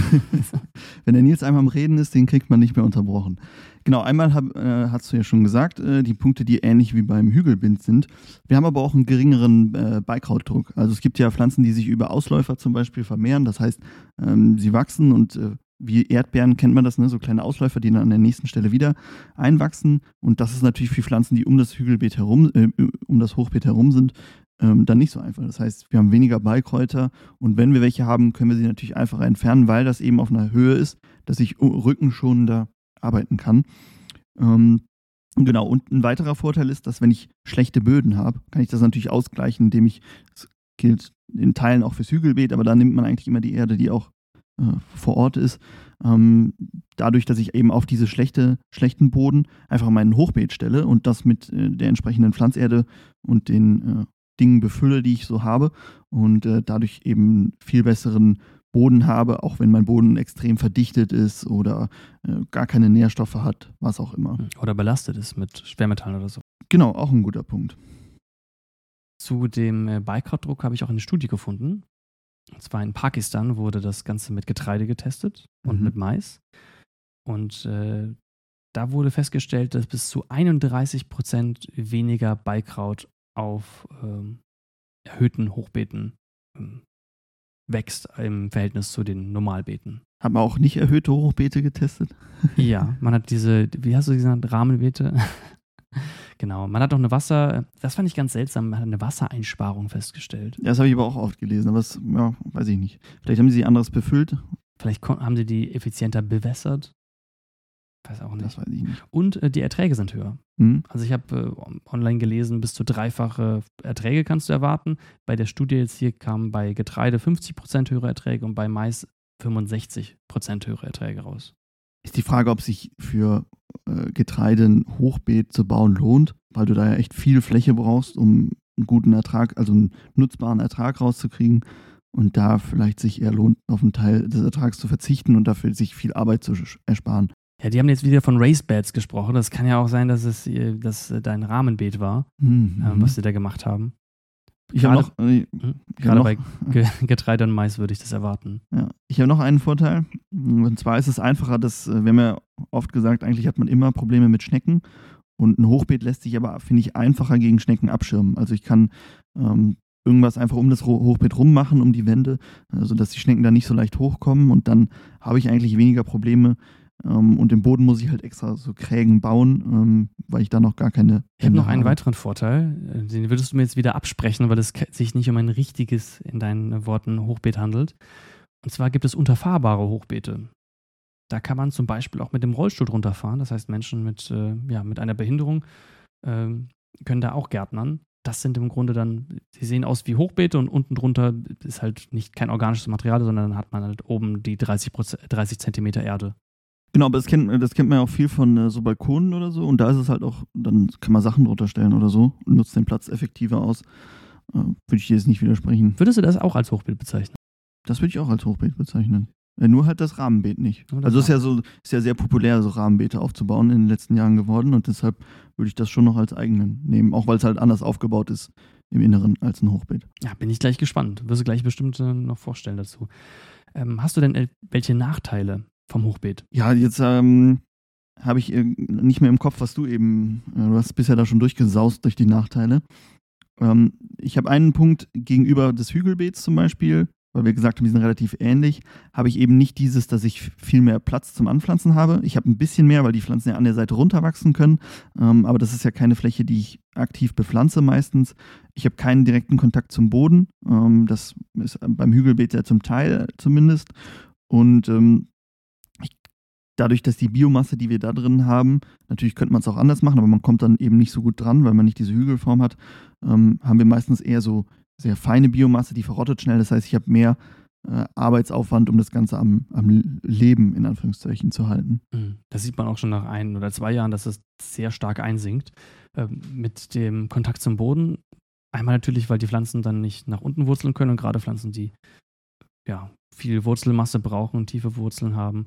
Wenn der Nils einmal am Reden ist, den kriegt man nicht mehr unterbrochen. Genau, einmal hab, äh, hast du ja schon gesagt, äh, die Punkte, die ähnlich wie beim Hügelbind sind. Wir haben aber auch einen geringeren äh, Beikrautdruck. Also es gibt ja Pflanzen, die sich über Ausläufer zum Beispiel vermehren. Das heißt, ähm, sie wachsen und äh, wie Erdbeeren kennt man das, ne? so kleine Ausläufer, die dann an der nächsten Stelle wieder einwachsen. Und das ist natürlich für Pflanzen, die um das Hügelbeet herum, äh, um das Hochbeet herum sind, ähm, dann nicht so einfach. Das heißt, wir haben weniger Beikräuter und wenn wir welche haben, können wir sie natürlich einfacher entfernen, weil das eben auf einer Höhe ist, dass ich rückenschonender arbeiten kann. Ähm, genau, und ein weiterer Vorteil ist, dass wenn ich schlechte Böden habe, kann ich das natürlich ausgleichen, indem ich, das gilt in Teilen auch fürs Hügelbeet, aber da nimmt man eigentlich immer die Erde, die auch äh, vor Ort ist. Ähm, dadurch, dass ich eben auf diese schlechte, schlechten Boden einfach meinen Hochbeet stelle und das mit äh, der entsprechenden Pflanzerde und den äh, Dingen befülle, die ich so habe und äh, dadurch eben viel besseren Boden habe, auch wenn mein Boden extrem verdichtet ist oder äh, gar keine Nährstoffe hat, was auch immer. Hm, oder belastet ist mit Schwermetallen oder so. Genau, auch ein guter Punkt. Zu dem äh, Beikrautdruck habe ich auch eine Studie gefunden. Und zwar in Pakistan wurde das Ganze mit Getreide getestet und mhm. mit Mais. Und äh, da wurde festgestellt, dass bis zu 31 Prozent weniger Beikraut auf ähm, erhöhten Hochbeeten ähm, wächst im Verhältnis zu den Normalbeeten. Haben wir auch nicht erhöhte Hochbeete getestet? ja, man hat diese, wie hast du gesagt, Rahmenbeete? genau, man hat auch eine Wasser, das fand ich ganz seltsam, man hat eine Wassereinsparung festgestellt. Ja, das habe ich aber auch oft gelesen, aber das, ja, weiß ich nicht. Vielleicht haben sie anderes befüllt. Vielleicht haben sie die effizienter bewässert. Weiß auch nicht. Das weiß ich nicht. Und äh, die Erträge sind höher. Mhm. Also ich habe äh, online gelesen, bis zu dreifache Erträge kannst du erwarten. Bei der Studie jetzt hier kamen bei Getreide 50% höhere Erträge und bei Mais 65% höhere Erträge raus. Ist die Frage, ob sich für äh, Getreide ein Hochbeet zu bauen lohnt, weil du da ja echt viel Fläche brauchst, um einen guten Ertrag, also einen nutzbaren Ertrag rauszukriegen und da vielleicht sich eher lohnt, auf einen Teil des Ertrags zu verzichten und dafür sich viel Arbeit zu ersparen. Ja, die haben jetzt wieder von Race Beds gesprochen. Das kann ja auch sein, dass es dass dein Rahmenbeet war, mhm. äh, was sie da gemacht haben. Ich habe noch, äh, hm? gerade bei Getreide und Mais würde ich das erwarten. Ja, ich habe noch einen Vorteil. Und zwar ist es einfacher, dass, äh, wir haben ja oft gesagt, eigentlich hat man immer Probleme mit Schnecken. Und ein Hochbeet lässt sich aber, finde ich, einfacher gegen Schnecken abschirmen. Also ich kann ähm, irgendwas einfach um das Hochbeet rummachen, um die Wände, sodass die Schnecken da nicht so leicht hochkommen. Und dann habe ich eigentlich weniger Probleme, ähm, und den Boden muss ich halt extra so Krägen bauen, ähm, weil ich da noch gar keine. Ich habe noch einen habe. weiteren Vorteil. Äh, den würdest du mir jetzt wieder absprechen, weil es sich nicht um ein richtiges, in deinen Worten, Hochbeet handelt. Und zwar gibt es unterfahrbare Hochbeete. Da kann man zum Beispiel auch mit dem Rollstuhl drunter fahren. Das heißt, Menschen mit, äh, ja, mit einer Behinderung äh, können da auch gärtnern. Das sind im Grunde dann, die sehen aus wie Hochbeete und unten drunter ist halt nicht kein organisches Material, sondern dann hat man halt oben die 30, 30 Zentimeter Erde. Genau, aber das kennt, das kennt man ja auch viel von äh, so Balkonen oder so. Und da ist es halt auch, dann kann man Sachen drunter stellen oder so und nutzt den Platz effektiver aus. Äh, würde ich dir jetzt nicht widersprechen. Würdest du das auch als Hochbeet bezeichnen? Das würde ich auch als Hochbeet bezeichnen. Äh, nur halt das Rahmenbeet nicht. Das also ist ja so, ist ja sehr populär, so Rahmenbeete aufzubauen in den letzten Jahren geworden und deshalb würde ich das schon noch als eigenen nehmen, auch weil es halt anders aufgebaut ist im Inneren als ein Hochbeet. Ja, bin ich gleich gespannt. Wirst du gleich bestimmt noch vorstellen dazu. Ähm, hast du denn welche Nachteile vom Hochbeet. Ja, jetzt ähm, habe ich nicht mehr im Kopf, was du eben, äh, du hast bisher da schon durchgesaust durch die Nachteile. Ähm, ich habe einen Punkt gegenüber des Hügelbeets zum Beispiel, weil wir gesagt haben, die sind relativ ähnlich, habe ich eben nicht dieses, dass ich viel mehr Platz zum Anpflanzen habe. Ich habe ein bisschen mehr, weil die Pflanzen ja an der Seite runterwachsen können. Ähm, aber das ist ja keine Fläche, die ich aktiv bepflanze meistens. Ich habe keinen direkten Kontakt zum Boden. Ähm, das ist beim Hügelbeet ja zum Teil zumindest. Und ähm, dadurch, dass die Biomasse, die wir da drin haben, natürlich könnte man es auch anders machen, aber man kommt dann eben nicht so gut dran, weil man nicht diese Hügelform hat, ähm, haben wir meistens eher so sehr feine Biomasse, die verrottet schnell. Das heißt, ich habe mehr äh, Arbeitsaufwand, um das Ganze am, am, Leben in Anführungszeichen zu halten. Mhm. Das sieht man auch schon nach ein oder zwei Jahren, dass es sehr stark einsinkt. Äh, mit dem Kontakt zum Boden. Einmal natürlich, weil die Pflanzen dann nicht nach unten wurzeln können und gerade Pflanzen, die ja, viel Wurzelmasse brauchen und tiefe Wurzeln haben,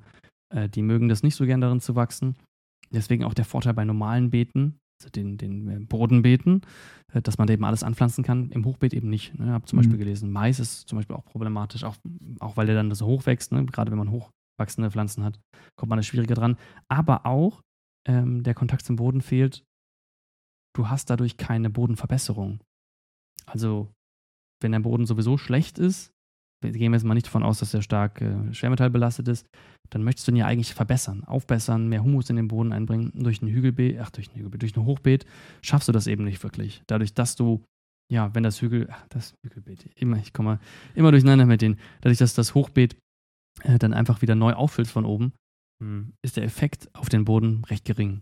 äh, die mögen das nicht so gern darin zu wachsen. Deswegen auch der Vorteil bei normalen Beeten, also den, den äh, Bodenbeeten, äh, dass man da eben alles anpflanzen kann, im Hochbeet eben nicht. Ne? Ich habe zum mhm. Beispiel gelesen, Mais ist zum Beispiel auch problematisch, auch, auch weil der dann so hoch wächst, ne? gerade wenn man hochwachsende Pflanzen hat, kommt man da schwieriger dran. Aber auch ähm, der Kontakt zum Boden fehlt. Du hast dadurch keine Bodenverbesserung. Also, wenn der Boden sowieso schlecht ist, wir gehen jetzt mal nicht davon aus, dass der stark äh, schwermetallbelastet ist, dann möchtest du ihn ja eigentlich verbessern, aufbessern, mehr Humus in den Boden einbringen. Durch ein Hügelbeet, ach, durch ein Hügelbeet, durch ein Hochbeet schaffst du das eben nicht wirklich. Dadurch, dass du, ja, wenn das Hügel, ach, das Hügelbeet, immer, ich komme immer durcheinander mit denen, dadurch, dass das Hochbeet äh, dann einfach wieder neu auffüllt von oben, hm, ist der Effekt auf den Boden recht gering.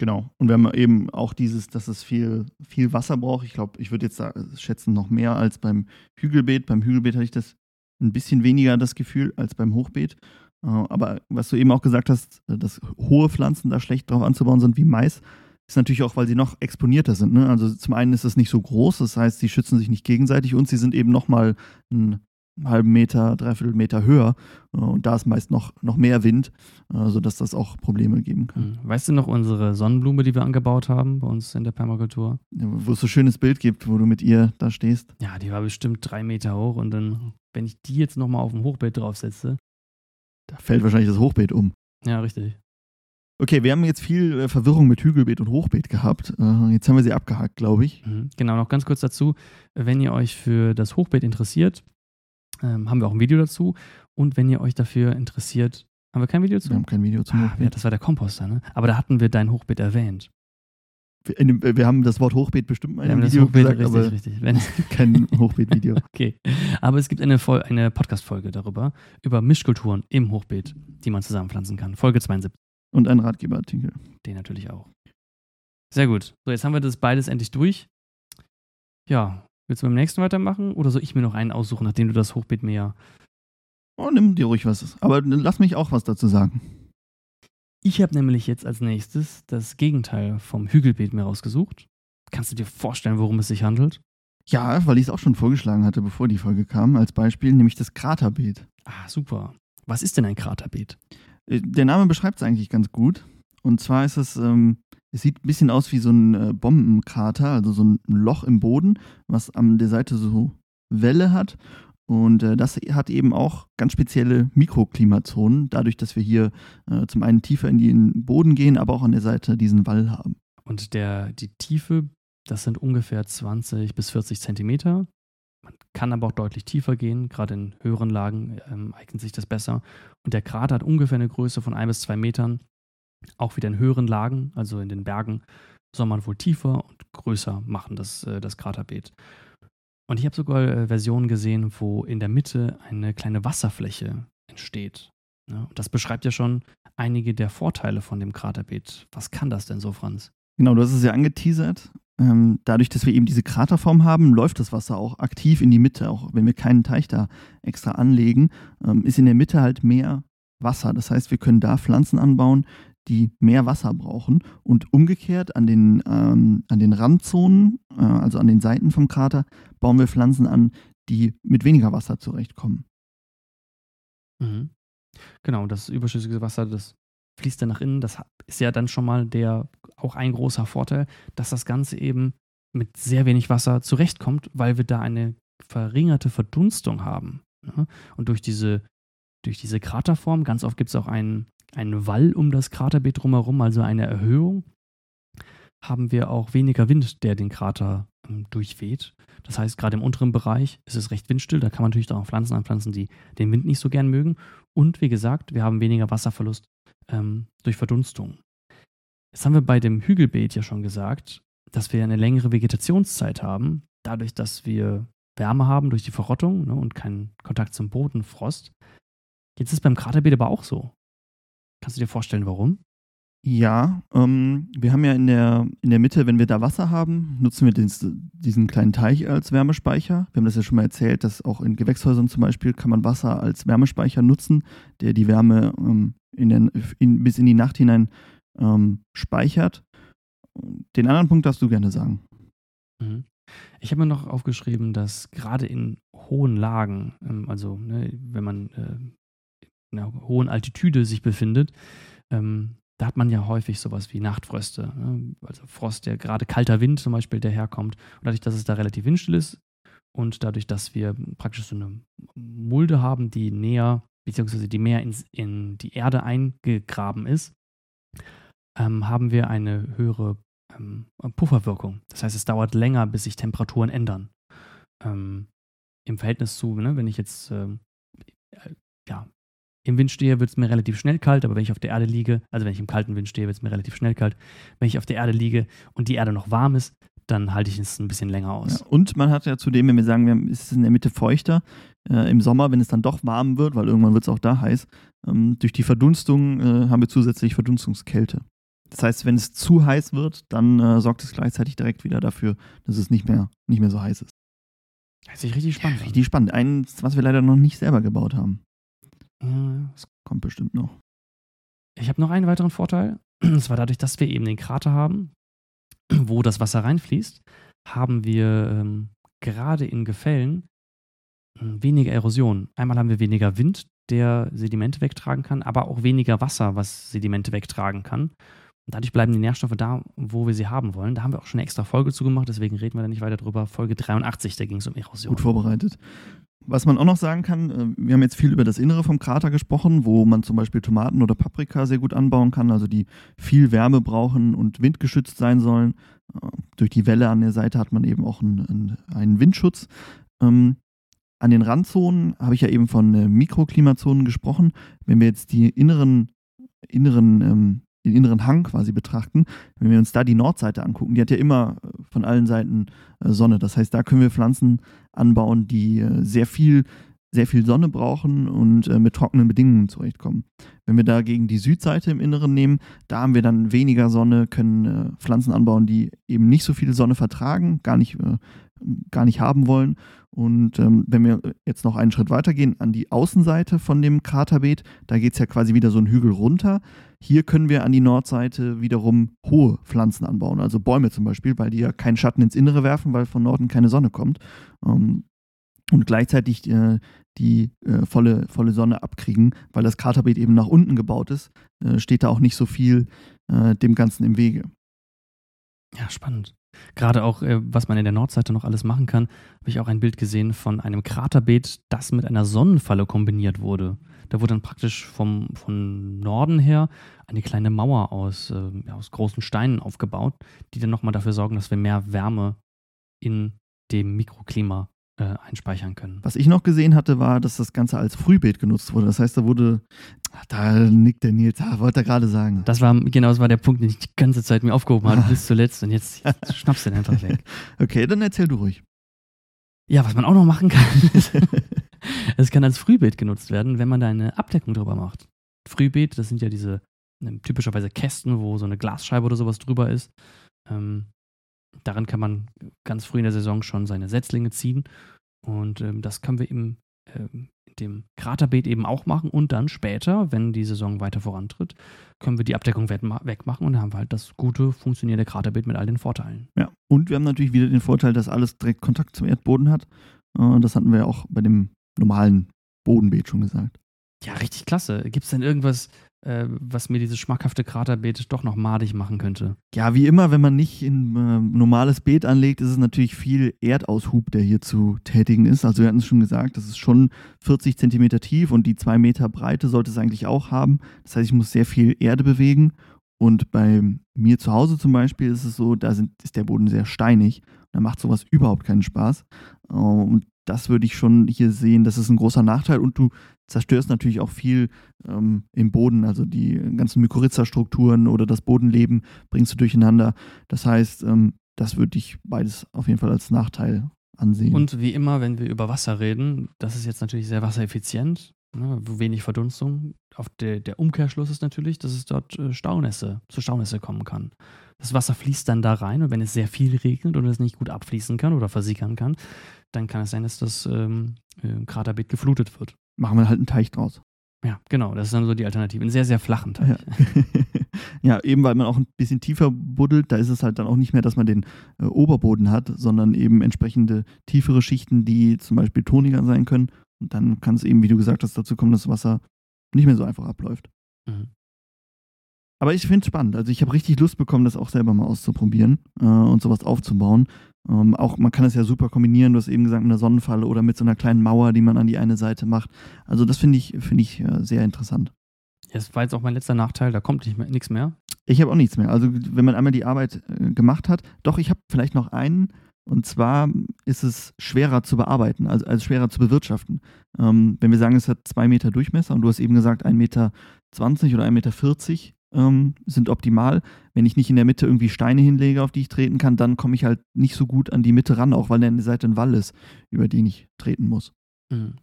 Genau. Und wir haben eben auch dieses, dass es viel, viel Wasser braucht. Ich glaube, ich würde jetzt schätzen, noch mehr als beim Hügelbeet. Beim Hügelbeet hatte ich das ein bisschen weniger das Gefühl als beim Hochbeet. Äh, aber was du eben auch gesagt hast, äh, dass hohe Pflanzen da schlecht drauf anzubauen sind wie Mais, ist natürlich auch, weil sie noch exponierter sind. Ne? Also zum einen ist es nicht so groß, das heißt, sie schützen sich nicht gegenseitig und sie sind eben nochmal ein halben Meter, dreiviertel Meter höher. Äh, und da ist meist noch, noch mehr Wind, sodass das auch Probleme geben kann. Hm. Weißt du noch unsere Sonnenblume, die wir angebaut haben bei uns in der Permakultur? Ja, wo es so ein schönes Bild gibt, wo du mit ihr da stehst. Ja, die war bestimmt drei Meter hoch und dann, wenn ich die jetzt nochmal auf dem Hochbeet draufsetze. Da fällt wahrscheinlich das Hochbeet um. Ja, richtig. Okay, wir haben jetzt viel äh, Verwirrung mit Hügelbeet und Hochbeet gehabt. jetzt haben wir sie abgehakt, glaube ich. Mhm. Genau, noch ganz kurz dazu. Wenn ihr euch für das Hochbeet interessiert, ähm, haben wir auch ein Video dazu. Und wenn ihr euch dafür interessiert, haben wir kein Video zu? Wir haben kein Video zum ah, Ja, das war der Komposter, ne? Aber da hatten wir dein Hochbeet erwähnt. Wir, dem, wir haben das Wort Hochbeet bestimmt mal in einem Video Hochbeet, gesagt, richtig, aber richtig. Wenn, kein Hochbeet-Video. okay, aber es gibt eine, eine Podcast-Folge darüber, über Mischkulturen im Hochbeet, die man zusammenpflanzen kann. Folge 72. Und ein Ratgeberartikel. Den natürlich auch. Sehr gut. So, jetzt haben wir das beides endlich durch. Ja, Willst du beim nächsten weitermachen oder soll ich mir noch einen aussuchen, nachdem du das Hochbeet mehr. Oh, nimm dir ruhig was. Aber lass mich auch was dazu sagen. Ich habe nämlich jetzt als nächstes das Gegenteil vom Hügelbeet mir rausgesucht. Kannst du dir vorstellen, worum es sich handelt? Ja, weil ich es auch schon vorgeschlagen hatte, bevor die Folge kam, als Beispiel, nämlich das Kraterbeet. Ah, super. Was ist denn ein Kraterbeet? Äh, der Name beschreibt es eigentlich ganz gut. Und zwar ist es ähm, es sieht ein bisschen aus wie so ein äh, Bombenkrater, also so ein Loch im Boden, was an der Seite so Welle hat. Und äh, das hat eben auch ganz spezielle Mikroklimazonen, dadurch, dass wir hier äh, zum einen tiefer in den Boden gehen, aber auch an der Seite diesen Wall haben. Und der, die Tiefe, das sind ungefähr 20 bis 40 Zentimeter. Man kann aber auch deutlich tiefer gehen, gerade in höheren Lagen ähm, eignet sich das besser. Und der Krater hat ungefähr eine Größe von ein bis zwei Metern auch wieder in höheren Lagen, also in den Bergen, soll man wohl tiefer und größer machen, das, äh, das Kraterbeet. Und ich habe sogar äh, Versionen gesehen, wo in der Mitte eine kleine Wasserfläche entsteht. Ja, das beschreibt ja schon einige der Vorteile von dem Kraterbeet. Was kann das denn so, Franz? Genau, du hast es ja angeteasert. Ähm, dadurch, dass wir eben diese Kraterform haben, läuft das Wasser auch aktiv in die Mitte. Auch wenn wir keinen Teich da extra anlegen, ähm, ist in der Mitte halt mehr Wasser. Das heißt, wir können da Pflanzen anbauen, die mehr Wasser brauchen. Und umgekehrt an den, ähm, an den Randzonen, äh, also an den Seiten vom Krater, bauen wir Pflanzen an, die mit weniger Wasser zurechtkommen. Mhm. Genau, das überschüssige Wasser, das fließt dann nach innen. Das ist ja dann schon mal der auch ein großer Vorteil, dass das Ganze eben mit sehr wenig Wasser zurechtkommt, weil wir da eine verringerte Verdunstung haben. Ne? Und durch diese, durch diese Kraterform, ganz oft gibt es auch einen, einen Wall um das Kraterbeet drumherum, also eine Erhöhung, haben wir auch weniger Wind, der den Krater ähm, durchweht. Das heißt, gerade im unteren Bereich ist es recht windstill. Da kann man natürlich auch Pflanzen anpflanzen, die den Wind nicht so gern mögen. Und wie gesagt, wir haben weniger Wasserverlust ähm, durch Verdunstung. Jetzt haben wir bei dem Hügelbeet ja schon gesagt, dass wir eine längere Vegetationszeit haben, dadurch, dass wir Wärme haben durch die Verrottung ne, und keinen Kontakt zum Bodenfrost. Jetzt ist es beim Kraterbeet aber auch so. Kannst du dir vorstellen, warum? Ja, ähm, wir haben ja in der, in der Mitte, wenn wir da Wasser haben, nutzen wir den, diesen kleinen Teich als Wärmespeicher. Wir haben das ja schon mal erzählt, dass auch in Gewächshäusern zum Beispiel kann man Wasser als Wärmespeicher nutzen, der die Wärme ähm, in den, in, bis in die Nacht hinein ähm, speichert. Den anderen Punkt darfst du gerne sagen. Mhm. Ich habe mir noch aufgeschrieben, dass gerade in hohen Lagen, ähm, also ne, wenn man äh, einer hohen Altitude sich befindet, ähm, da hat man ja häufig sowas wie Nachtfröste. Ne? Also Frost, der gerade kalter Wind zum Beispiel, der herkommt. Und dadurch, dass es da relativ windstill ist und dadurch, dass wir praktisch so eine Mulde haben, die näher, beziehungsweise die mehr ins, in die Erde eingegraben ist, ähm, haben wir eine höhere ähm, Pufferwirkung. Das heißt, es dauert länger, bis sich Temperaturen ändern. Ähm, im Verhältnis zu, ne, wenn ich jetzt äh, ja, im Wind stehe, wird es mir relativ schnell kalt, aber wenn ich auf der Erde liege, also wenn ich im kalten Wind stehe, wird es mir relativ schnell kalt. Wenn ich auf der Erde liege und die Erde noch warm ist, dann halte ich es ein bisschen länger aus. Ja, und man hat ja zudem, wenn wir sagen, wir, ist es in der Mitte feuchter, äh, im Sommer, wenn es dann doch warm wird, weil irgendwann wird es auch da heiß, ähm, durch die Verdunstung äh, haben wir zusätzlich Verdunstungskälte. Das heißt, wenn es zu heiß wird, dann äh, sorgt es gleichzeitig direkt wieder dafür, dass es nicht mehr, nicht mehr so heiß ist. Das ist richtig spannend. Ja, richtig spannend. Eins, was wir leider noch nicht selber gebaut haben. Ja. Das kommt bestimmt noch. Ich habe noch einen weiteren Vorteil. Und zwar dadurch, dass wir eben den Krater haben, wo das Wasser reinfließt, haben wir ähm, gerade in Gefällen hm, weniger Erosion. Einmal haben wir weniger Wind, der Sedimente wegtragen kann, aber auch weniger Wasser, was Sedimente wegtragen kann. Und dadurch bleiben die Nährstoffe da, wo wir sie haben wollen. Da haben wir auch schon eine extra Folge zu gemacht, deswegen reden wir da nicht weiter drüber. Folge 83, da ging es um Erosion. Gut vorbereitet. Was man auch noch sagen kann, äh, wir haben jetzt viel über das Innere vom Krater gesprochen, wo man zum Beispiel Tomaten oder Paprika sehr gut anbauen kann, also die viel Wärme brauchen und windgeschützt sein sollen. Äh, durch die Welle an der Seite hat man eben auch einen, einen Windschutz. Ähm, an den Randzonen habe ich ja eben von äh, Mikroklimazonen gesprochen. Wenn wir jetzt die inneren, inneren ähm, den inneren Hang quasi betrachten, wenn wir uns da die Nordseite angucken, die hat ja immer äh, von allen Seiten äh, Sonne. Das heißt, da können wir Pflanzen anbauen, die äh, sehr viel, sehr viel Sonne brauchen und mit trockenen Bedingungen zurechtkommen. Wenn wir dagegen die Südseite im Inneren nehmen, da haben wir dann weniger Sonne, können Pflanzen anbauen, die eben nicht so viel Sonne vertragen, gar nicht, gar nicht haben wollen. Und ähm, wenn wir jetzt noch einen Schritt weiter gehen an die Außenseite von dem Kraterbeet, da geht es ja quasi wieder so einen Hügel runter. Hier können wir an die Nordseite wiederum hohe Pflanzen anbauen, also Bäume zum Beispiel, weil die ja keinen Schatten ins Innere werfen, weil von Norden keine Sonne kommt. Ähm, und gleichzeitig äh, die äh, volle, volle Sonne abkriegen, weil das Kraterbeet eben nach unten gebaut ist, äh, steht da auch nicht so viel äh, dem Ganzen im Wege. Ja, spannend. Gerade auch, äh, was man in der Nordseite noch alles machen kann, habe ich auch ein Bild gesehen von einem Kraterbeet, das mit einer Sonnenfalle kombiniert wurde. Da wurde dann praktisch vom, vom Norden her eine kleine Mauer aus, äh, aus großen Steinen aufgebaut, die dann nochmal dafür sorgen, dass wir mehr Wärme in dem Mikroklima äh, einspeichern können. Was ich noch gesehen hatte, war, dass das Ganze als Frühbeet genutzt wurde. Das heißt, da wurde, da nickt der Nils, ah, wollte er gerade sagen. Das war, genau, das war der Punkt, den ich die ganze Zeit mir aufgehoben habe, bis zuletzt und jetzt schnappst du den einfach weg. Okay, dann erzähl du ruhig. Ja, was man auch noch machen kann, ist, es kann als Frühbeet genutzt werden, wenn man da eine Abdeckung drüber macht. Frühbeet, das sind ja diese ne, typischerweise Kästen, wo so eine Glasscheibe oder sowas drüber ist. Ähm, daran kann man ganz früh in der Saison schon seine Setzlinge ziehen. Und ähm, das können wir im, ähm, in dem Kraterbeet eben auch machen. Und dann später, wenn die Saison weiter vorantritt, können wir die Abdeckung wegmachen und dann haben wir halt das gute, funktionierende Kraterbeet mit all den Vorteilen. Ja, und wir haben natürlich wieder den Vorteil, dass alles direkt Kontakt zum Erdboden hat. Äh, das hatten wir ja auch bei dem normalen Bodenbeet schon gesagt. Ja, richtig klasse. Gibt es denn irgendwas, äh, was mir dieses schmackhafte Kraterbeet doch noch madig machen könnte? Ja, wie immer, wenn man nicht ein äh, normales Beet anlegt, ist es natürlich viel Erdaushub, der hier zu tätigen ist. Also wir hatten es schon gesagt, das ist schon 40 Zentimeter tief und die zwei Meter Breite sollte es eigentlich auch haben. Das heißt, ich muss sehr viel Erde bewegen. Und bei mir zu Hause zum Beispiel ist es so, da sind, ist der Boden sehr steinig. Da macht sowas überhaupt keinen Spaß. Und das würde ich schon hier sehen, das ist ein großer Nachteil und du zerstörst natürlich auch viel ähm, im Boden, also die ganzen Mykorrhiza-Strukturen oder das Bodenleben bringst du durcheinander. Das heißt, ähm, das würde ich beides auf jeden Fall als Nachteil ansehen. Und wie immer, wenn wir über Wasser reden, das ist jetzt natürlich sehr wassereffizient, ne, wenig Verdunstung. Auf der, der Umkehrschluss ist natürlich, dass es dort äh, Staunässe, zu Staunässe kommen kann. Das Wasser fließt dann da rein und wenn es sehr viel regnet und es nicht gut abfließen kann oder versickern kann, dann kann es sein, dass das ähm, äh, Kraterbeet geflutet wird. Machen wir halt einen Teich draus. Ja, genau, das ist dann so die Alternative. Einen sehr, sehr flachen Teich. Ja. ja, eben weil man auch ein bisschen tiefer buddelt, da ist es halt dann auch nicht mehr, dass man den äh, Oberboden hat, sondern eben entsprechende tiefere Schichten, die zum Beispiel toniger sein können. Und dann kann es eben, wie du gesagt hast, dazu kommen, dass das Wasser nicht mehr so einfach abläuft. Mhm. Aber ich finde es spannend. Also ich habe richtig Lust bekommen, das auch selber mal auszuprobieren äh, und sowas aufzubauen. Ähm, auch man kann es ja super kombinieren, du hast eben gesagt, mit einer Sonnenfalle oder mit so einer kleinen Mauer, die man an die eine Seite macht. Also das finde ich, find ich äh, sehr interessant. Das war jetzt auch mein letzter Nachteil, da kommt nichts mehr. Ich habe auch nichts mehr. Also wenn man einmal die Arbeit äh, gemacht hat, doch, ich habe vielleicht noch einen Und zwar ist es schwerer zu bearbeiten, also, also schwerer zu bewirtschaften. Ähm, wenn wir sagen, es hat zwei Meter Durchmesser und du hast eben gesagt, 1,20 Meter oder 1,40 Meter ähm, sind optimal. Wenn ich nicht in der Mitte irgendwie Steine hinlege, auf die ich treten kann, dann komme ich halt nicht so gut an die Mitte ran, auch weil der Seite ein Wall ist, über den ich treten muss. Mhm.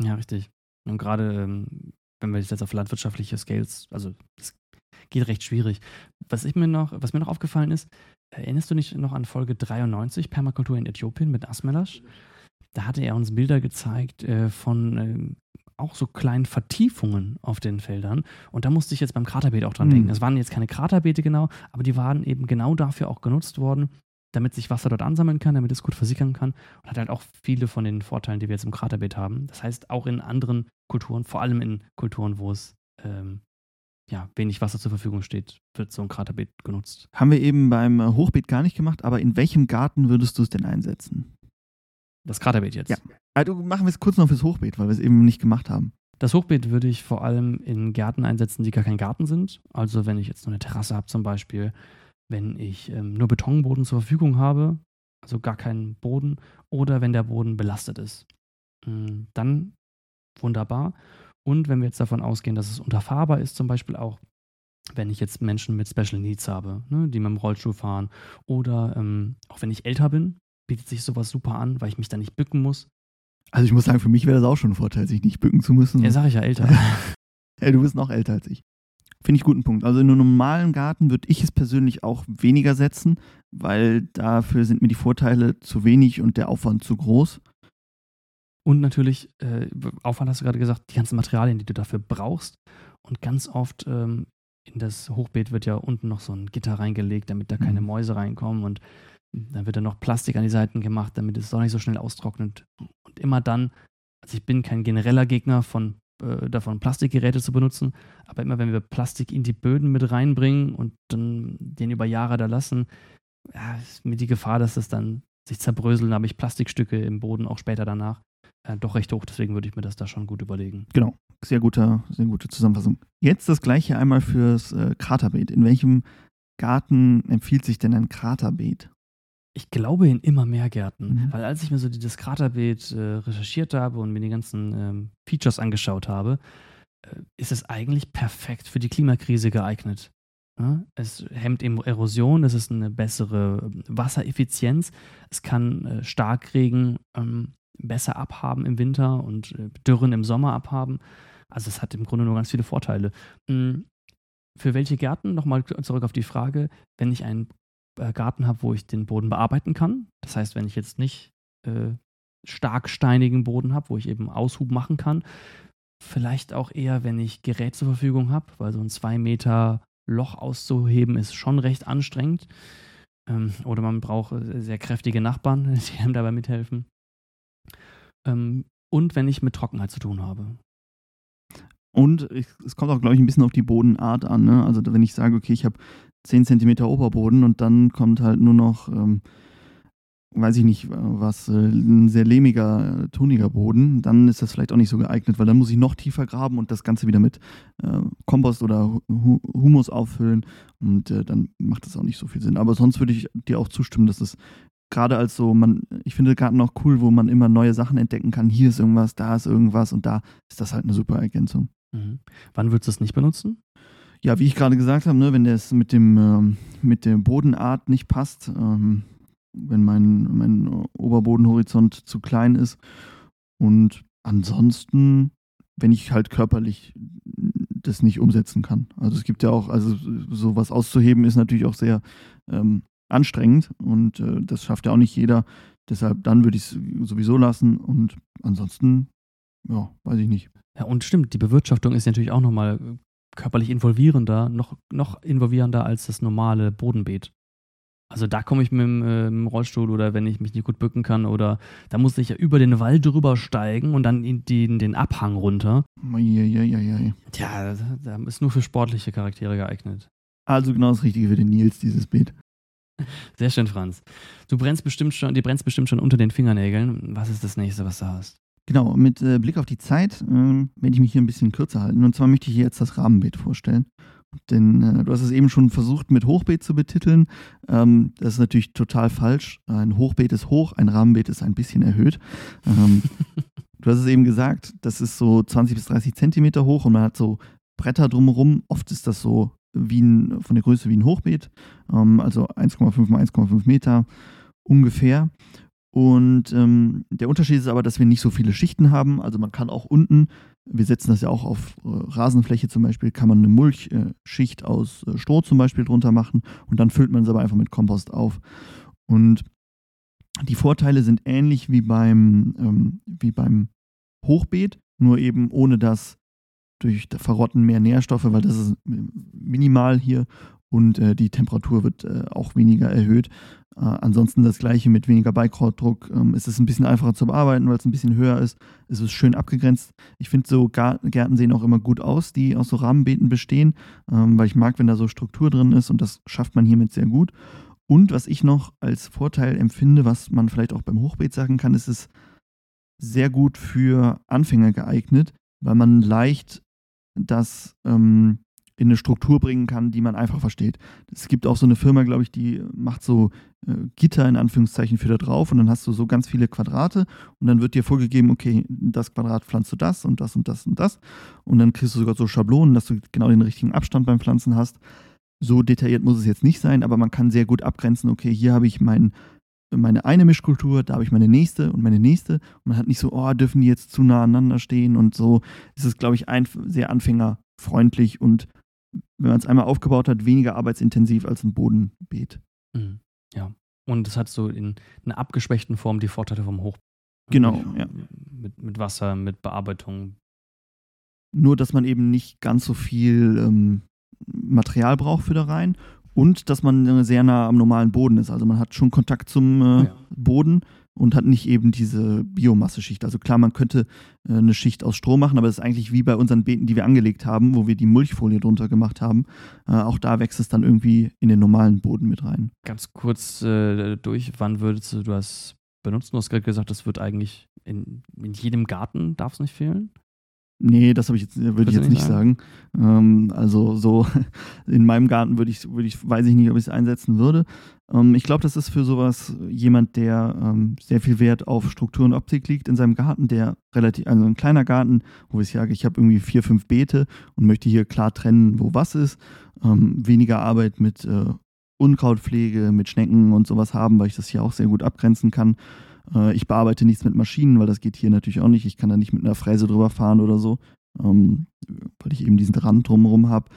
Ja, richtig. Und gerade ähm, wenn wir jetzt auf landwirtschaftliche Scales, also es geht recht schwierig. Was ich mir noch, was mir noch aufgefallen ist, erinnerst du dich noch an Folge 93, Permakultur in Äthiopien mit Asmelash? Da hatte er uns Bilder gezeigt äh, von äh, auch so kleinen Vertiefungen auf den Feldern. Und da musste ich jetzt beim Kraterbeet auch dran mhm. denken. Es waren jetzt keine Kraterbeete genau, aber die waren eben genau dafür auch genutzt worden, damit sich Wasser dort ansammeln kann, damit es gut versickern kann. Und hat halt auch viele von den Vorteilen, die wir jetzt im Kraterbeet haben. Das heißt, auch in anderen Kulturen, vor allem in Kulturen, wo es ähm, ja, wenig Wasser zur Verfügung steht, wird so ein Kraterbeet genutzt. Haben wir eben beim Hochbeet gar nicht gemacht, aber in welchem Garten würdest du es denn einsetzen? Das Kraterbeet jetzt? Ja. Also machen wir es kurz noch fürs Hochbeet, weil wir es eben nicht gemacht haben. Das Hochbeet würde ich vor allem in Gärten einsetzen, die gar kein Garten sind. Also wenn ich jetzt nur eine Terrasse habe zum Beispiel, wenn ich ähm, nur Betonboden zur Verfügung habe, also gar keinen Boden, oder wenn der Boden belastet ist. Ähm, dann wunderbar. Und wenn wir jetzt davon ausgehen, dass es unterfahrbar ist, zum Beispiel auch, wenn ich jetzt Menschen mit Special Needs habe, ne, die mit dem Rollstuhl fahren, oder ähm, auch wenn ich älter bin, bietet sich sowas super an, weil ich mich da nicht bücken muss. Also ich muss sagen, für mich wäre das auch schon ein Vorteil, sich nicht bücken zu müssen. Ja, sag ich ja älter. ja, du bist noch älter als ich. Finde ich guten Punkt. Also in einem normalen Garten würde ich es persönlich auch weniger setzen, weil dafür sind mir die Vorteile zu wenig und der Aufwand zu groß. Und natürlich, äh, Aufwand hast du gerade gesagt, die ganzen Materialien, die du dafür brauchst. Und ganz oft ähm, in das Hochbeet wird ja unten noch so ein Gitter reingelegt, damit da keine mhm. Mäuse reinkommen. Und dann wird dann noch Plastik an die Seiten gemacht, damit es auch nicht so schnell austrocknet. Und immer dann, also ich bin kein genereller Gegner von, äh, davon, Plastikgeräte zu benutzen, aber immer wenn wir Plastik in die Böden mit reinbringen und dann den über Jahre da lassen, ja, ist mir die Gefahr, dass das dann sich zerbröseln, habe ich Plastikstücke im Boden auch später danach. Äh, doch recht hoch, deswegen würde ich mir das da schon gut überlegen. Genau, sehr, guter, sehr gute Zusammenfassung. Jetzt das gleiche einmal fürs äh, Kraterbeet. In welchem Garten empfiehlt sich denn ein Kraterbeet? Ich glaube in immer mehr Gärten, mhm. weil als ich mir so das Kraterbeet äh, recherchiert habe und mir die ganzen ähm, Features angeschaut habe, äh, ist es eigentlich perfekt für die Klimakrise geeignet. Ja? Es hemmt Erosion, es ist eine bessere ähm, Wassereffizienz, es kann äh, Starkregen ähm, besser abhaben im Winter und äh, Dürren im Sommer abhaben. Also es hat im Grunde nur ganz viele Vorteile. Mhm. Für welche Gärten? Nochmal zurück auf die Frage, wenn ich einen äh, Garten habe, wo ich den Boden bearbeiten kann. Das heißt, wenn ich jetzt nicht äh, stark steinigen Boden habe, wo ich eben Aushub machen kann, vielleicht auch eher, wenn ich Gerät zur Verfügung habe, weil so ein zwei Meter Loch auszuheben ist schon recht anstrengend. Ähm, oder man braucht äh, sehr kräftige Nachbarn, die einem dabei mithelfen. Ähm, und wenn ich mit Trockenheit zu tun habe. Und es kommt auch, glaube ich, ein bisschen auf die Bodenart an. Ne? Also wenn ich sage, okay, ich habe 10 cm Oberboden und dann kommt halt nur noch, ähm, weiß ich nicht, was, äh, ein sehr lehmiger, äh, toniger Boden, dann ist das vielleicht auch nicht so geeignet, weil dann muss ich noch tiefer graben und das Ganze wieder mit äh, Kompost oder Humus auffüllen und äh, dann macht das auch nicht so viel Sinn. Aber sonst würde ich dir auch zustimmen, dass es gerade als so, man, ich finde Garten auch cool, wo man immer neue Sachen entdecken kann. Hier ist irgendwas, da ist irgendwas und da ist das halt eine super Ergänzung. Mhm. Wann würdest du es nicht benutzen? Ja, wie ich gerade gesagt habe, ne, wenn das mit dem ähm, mit der Bodenart nicht passt, ähm, wenn mein, mein Oberbodenhorizont zu klein ist und ansonsten, wenn ich halt körperlich das nicht umsetzen kann. Also es gibt ja auch, also sowas auszuheben ist natürlich auch sehr ähm, anstrengend und äh, das schafft ja auch nicht jeder. Deshalb dann würde ich es sowieso lassen und ansonsten, ja, weiß ich nicht. Ja, und stimmt, die Bewirtschaftung ist natürlich auch nochmal körperlich involvierender, noch, noch involvierender als das normale Bodenbeet. Also da komme ich mit dem, äh, mit dem, Rollstuhl oder wenn ich mich nicht gut bücken kann oder da muss ich ja über den Wald drüber steigen und dann in den, den Abhang runter. Eieieiei. Tja, da ist nur für sportliche Charaktere geeignet. Also genau das Richtige für den Nils, dieses Beet. Sehr schön, Franz. Du brennst bestimmt schon, dir brennst bestimmt schon unter den Fingernägeln. Was ist das nächste, was du hast? Genau, mit äh, Blick auf die Zeit äh, werde ich mich hier ein bisschen kürzer halten. Und zwar möchte ich hier jetzt das Rahmenbeet vorstellen. Denn äh, du hast es eben schon versucht, mit Hochbeet zu betiteln. Ähm, das ist natürlich total falsch. Ein Hochbeet ist hoch, ein Rahmenbeet ist ein bisschen erhöht. Ähm, du hast es eben gesagt, das ist so 20 bis 30 Zentimeter hoch und man hat so Bretter drumherum. Oft ist das so wie ein, von der Größe wie ein Hochbeet, ähm, also 1,5 mal 1,5 Meter ungefähr. Und ähm, der Unterschied ist aber, dass wir nicht so viele Schichten haben. Also man kann auch unten, wir setzen das ja auch auf äh, Rasenfläche zum Beispiel, kann man eine Mulchschicht äh, aus äh, Stroh zum Beispiel drunter machen und dann füllt man es aber einfach mit Kompost auf. Und die Vorteile sind ähnlich wie beim, ähm, wie beim Hochbeet, nur eben ohne das durch Verrotten mehr Nährstoffe, weil das ist minimal hier und äh, die Temperatur wird äh, auch weniger erhöht. Äh, ansonsten das gleiche mit weniger Beikrautdruck. Ähm, ist ein bisschen einfacher zu bearbeiten, weil es ein bisschen höher ist. Es ist schön abgegrenzt. Ich finde so Gärten sehen auch immer gut aus, die aus so Rahmenbeeten bestehen, ähm, weil ich mag, wenn da so Struktur drin ist und das schafft man hiermit sehr gut. Und was ich noch als Vorteil empfinde, was man vielleicht auch beim Hochbeet sagen kann, ist es sehr gut für Anfänger geeignet, weil man leicht das ähm, in eine Struktur bringen kann, die man einfach versteht. Es gibt auch so eine Firma, glaube ich, die macht so äh, Gitter in Anführungszeichen für da drauf und dann hast du so ganz viele Quadrate und dann wird dir vorgegeben, okay, das Quadrat pflanzt du das und das und das und das und dann kriegst du sogar so Schablonen, dass du genau den richtigen Abstand beim Pflanzen hast. So detailliert muss es jetzt nicht sein, aber man kann sehr gut abgrenzen, okay, hier habe ich mein, meine eine Mischkultur, da habe ich meine nächste und meine nächste. Und man hat nicht so, oh, dürfen die jetzt zu nah aneinander stehen und so. Es ist, glaube ich, ein, sehr anfängerfreundlich und wenn man es einmal aufgebaut hat, weniger arbeitsintensiv als ein Bodenbeet. Mhm. Ja. Und es hat so in einer abgeschwächten Form die Vorteile vom Hoch. Genau, ja. Mit, mit Wasser, mit Bearbeitung. Nur, dass man eben nicht ganz so viel ähm, Material braucht für da rein und dass man sehr nah am normalen Boden ist. Also man hat schon Kontakt zum äh, ja. Boden und hat nicht eben diese Biomasse-Schicht. Also klar, man könnte äh, eine Schicht aus Stroh machen, aber das ist eigentlich wie bei unseren Beeten, die wir angelegt haben, wo wir die Mulchfolie drunter gemacht haben. Äh, auch da wächst es dann irgendwie in den normalen Boden mit rein. Ganz kurz äh, durch, wann würdest du das benutzen? Du hast gerade gesagt, das wird eigentlich in, in jedem Garten, darf es nicht fehlen? Nee, das ich jetzt, würde ich jetzt nicht sagen. sagen. Ähm, also so in meinem Garten würde ich, würde ich, weiß ich nicht, ob ich es einsetzen würde. Ähm, ich glaube, das ist für sowas jemand, der ähm, sehr viel Wert auf Struktur und Optik liegt in seinem Garten, der relativ, also ein kleiner Garten, wo ich sage, ich habe irgendwie vier, fünf Beete und möchte hier klar trennen, wo was ist. Ähm, weniger Arbeit mit äh, Unkrautpflege, mit Schnecken und sowas haben, weil ich das hier auch sehr gut abgrenzen kann. Äh, ich bearbeite nichts mit Maschinen, weil das geht hier natürlich auch nicht. Ich kann da nicht mit einer Fräse drüber fahren oder so, ähm, weil ich eben diesen Rand drumherum habe.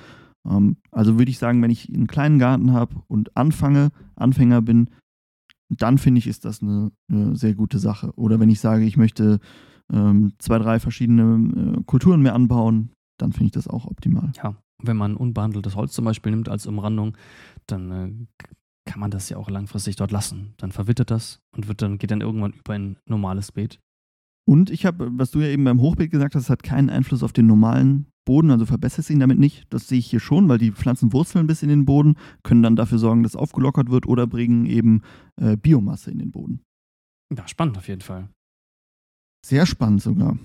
Ähm, also würde ich sagen, wenn ich einen kleinen Garten habe und anfange, Anfänger bin, dann finde ich, ist das eine, eine, sehr gute Sache. Oder wenn ich sage, ich möchte ähm, zwei, drei verschiedene äh, Kulturen mehr anbauen, dann finde ich das auch optimal. Ja, wenn man unbehandeltes Holz zum Beispiel nimmt als Umrandung, dann äh, kann man das ja auch langfristig dort lassen. Dann verwittert das und wird dann, geht dann irgendwann über ein normales Beet. Und ich habe, was du ja eben beim Hochbeet gesagt hast, hat keinen Einfluss auf den normalen Boden, also verbessert ihn damit nicht. Das sehe ich hier schon, weil die Pflanzen wurzeln bis in den Boden, können dann dafür sorgen, dass aufgelockert wird oder bringen eben äh, Biomasse in den Boden. Ja, spannend auf jeden Fall. Sehr spannend sogar.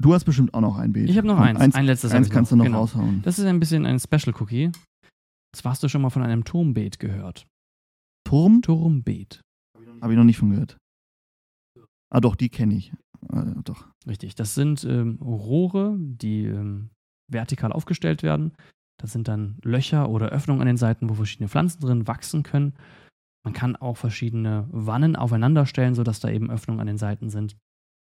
Du hast bestimmt auch noch ein Beet. Ich habe noch eins. eins. Ein letztes Eins kannst noch. du noch genau. raushauen. Das ist ein bisschen ein Special Cookie. Zwar hast du schon mal von einem Turmbeet gehört. Turm? Turmbeet. Habe ich noch nicht von gehört. Ah, doch, die kenne ich. Äh, doch. Richtig. Das sind ähm, Rohre, die ähm, vertikal aufgestellt werden. Das sind dann Löcher oder Öffnungen an den Seiten, wo verschiedene Pflanzen drin wachsen können. Man kann auch verschiedene Wannen aufeinander stellen, sodass da eben Öffnungen an den Seiten sind.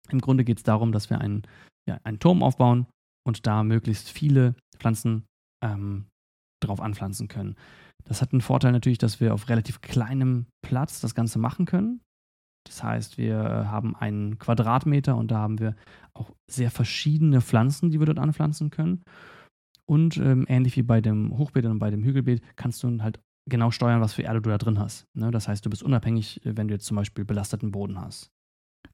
Im Grunde geht es darum, dass wir einen, ja, einen Turm aufbauen und da möglichst viele Pflanzen ähm, drauf anpflanzen können. Das hat einen Vorteil natürlich, dass wir auf relativ kleinem Platz das Ganze machen können. Das heißt, wir haben einen Quadratmeter und da haben wir auch sehr verschiedene Pflanzen, die wir dort anpflanzen können. Und ähm, ähnlich wie bei dem Hochbeet und bei dem Hügelbeet kannst du halt genau steuern, was für Erde du da drin hast. Ne? Das heißt, du bist unabhängig, wenn du jetzt zum Beispiel belasteten Boden hast.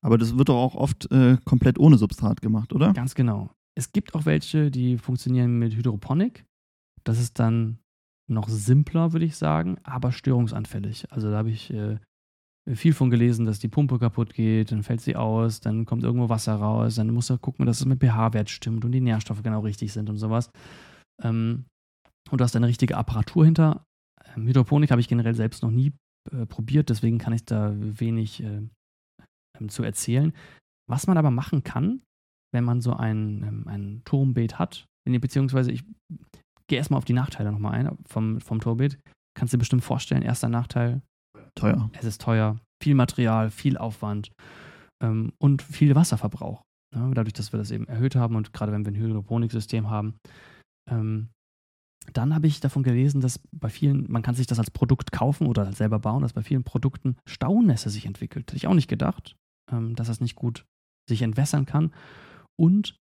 Aber das wird doch auch oft äh, komplett ohne Substrat gemacht, oder? Ganz genau. Es gibt auch welche, die funktionieren mit Hydroponik. Das ist dann noch simpler, würde ich sagen, aber störungsanfällig. Also da habe ich äh, viel von gelesen, dass die Pumpe kaputt geht, dann fällt sie aus, dann kommt irgendwo Wasser raus, dann muss er gucken, dass es mit pH-Wert stimmt und die Nährstoffe genau richtig sind und sowas. Ähm, und du hast eine richtige Apparatur hinter. Ähm, Hydroponik habe ich generell selbst noch nie äh, probiert, deswegen kann ich da wenig äh, ähm, zu erzählen. Was man aber machen kann, wenn man so ein, ähm, ein Turmbeet hat, beziehungsweise ich gehe erstmal auf die Nachteile nochmal ein vom, vom Turmbeet. Kannst du dir bestimmt vorstellen, erster Nachteil. Teuer. Es ist teuer, viel Material, viel Aufwand ähm, und viel Wasserverbrauch. Ja, dadurch, dass wir das eben erhöht haben und gerade wenn wir ein Hydroponiksystem haben. Ähm, dann habe ich davon gelesen, dass bei vielen, man kann sich das als Produkt kaufen oder selber bauen, dass bei vielen Produkten Staunässe sich entwickelt. Hätte ich auch nicht gedacht, ähm, dass das nicht gut sich entwässern kann. Und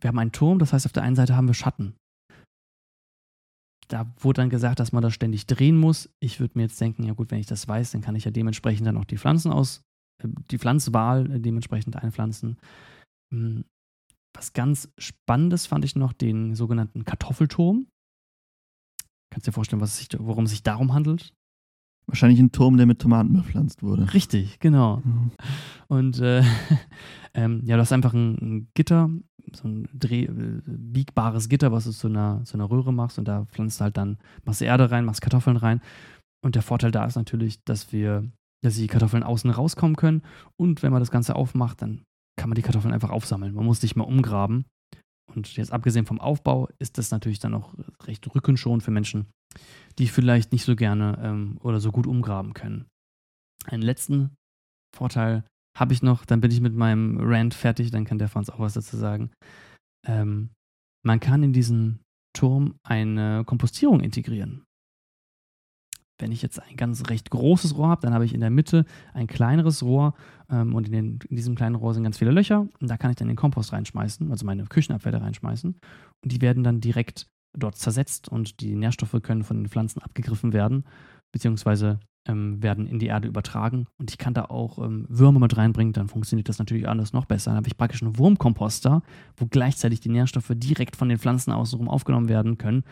wir haben einen Turm, das heißt, auf der einen Seite haben wir Schatten. Da wurde dann gesagt, dass man das ständig drehen muss. Ich würde mir jetzt denken, ja gut, wenn ich das weiß, dann kann ich ja dementsprechend dann auch die Pflanzen aus, äh, die Pflanzwahl dementsprechend einpflanzen. Hm, was ganz Spannendes fand ich noch den sogenannten Kartoffelturm. Kannst du dir vorstellen, was sich, worum es sich darum handelt? Wahrscheinlich ein Turm, der mit Tomaten bepflanzt wurde. Richtig, genau. Mhm. Und äh, ähm, ja, du hast einfach ein, ein Gitter, so ein Dreh, äh, biegbares Gitter, was du zu einer, zu einer Röhre machst und da pflanzt du halt dann, machst Erde rein, machst Kartoffeln rein. Und der Vorteil da ist natürlich, dass wir, dass die Kartoffeln außen rauskommen können und wenn man das Ganze aufmacht, dann kann man die Kartoffeln einfach aufsammeln. Man muss nicht mehr umgraben. Und jetzt abgesehen vom Aufbau ist das natürlich dann auch recht rückenschonend für Menschen, die vielleicht nicht so gerne ähm, oder so gut umgraben können. Einen letzten Vorteil habe ich noch, dann bin ich mit meinem Rant fertig, dann kann der Franz auch was dazu sagen. Ähm, man kann in diesen Turm eine Kompostierung integrieren. Wenn ich jetzt ein ganz recht großes Rohr habe, dann habe ich in der Mitte ein kleineres Rohr ähm, und in, den, in, diesem kleinen Rohr sind ganz viele Löcher und da kann ich dann den Kompost reinschmeißen, also meine Küchenabfälle reinschmeißen und die werden dann direkt dort zersetzt und die Nährstoffe können von den Pflanzen abgegriffen werden, beziehungsweise ähm, werden in die Erde übertragen und ich kann da auch ähm, Würmer mit reinbringen, dann funktioniert das natürlich alles noch besser. Dann habe ich praktisch einen Wurmkomposter, wo gleichzeitig die Nährstoffe direkt von den Pflanzen außenrum aufgenommen werden können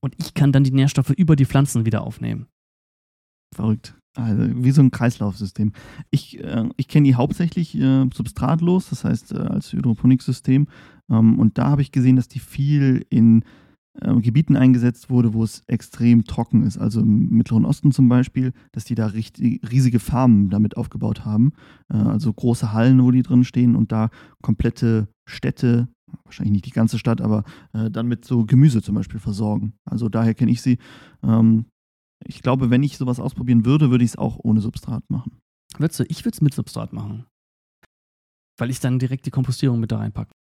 und ich kann dann die Nährstoffe über die Pflanzen wieder aufnehmen. Verrückt. Also wie so ein Kreislaufsystem. Ich, äh, ich kenne die hauptsächlich äh, substratlos, das heißt äh, als Hydroponiksystem. Ähm, und da habe ich gesehen, dass die viel in äh, Gebieten eingesetzt wurde, wo es extrem trocken ist. Also im Mittleren Osten zum Beispiel, dass die da richtig, riesige Farmen damit aufgebaut haben. Äh, also große Hallen, wo die drin stehen und da komplette Städte wahrscheinlich nicht die ganze Stadt, aber äh, dann mit so Gemüse zum Beispiel versorgen. Also daher kenne ich sie. Ähm, ich glaube, wenn ich sowas ausprobieren würde, würde ich es auch ohne Substrat machen. Würdest du? Ich würde es mit Substrat machen. Weil ich dann direkt die Kompostierung mit da reinpacke.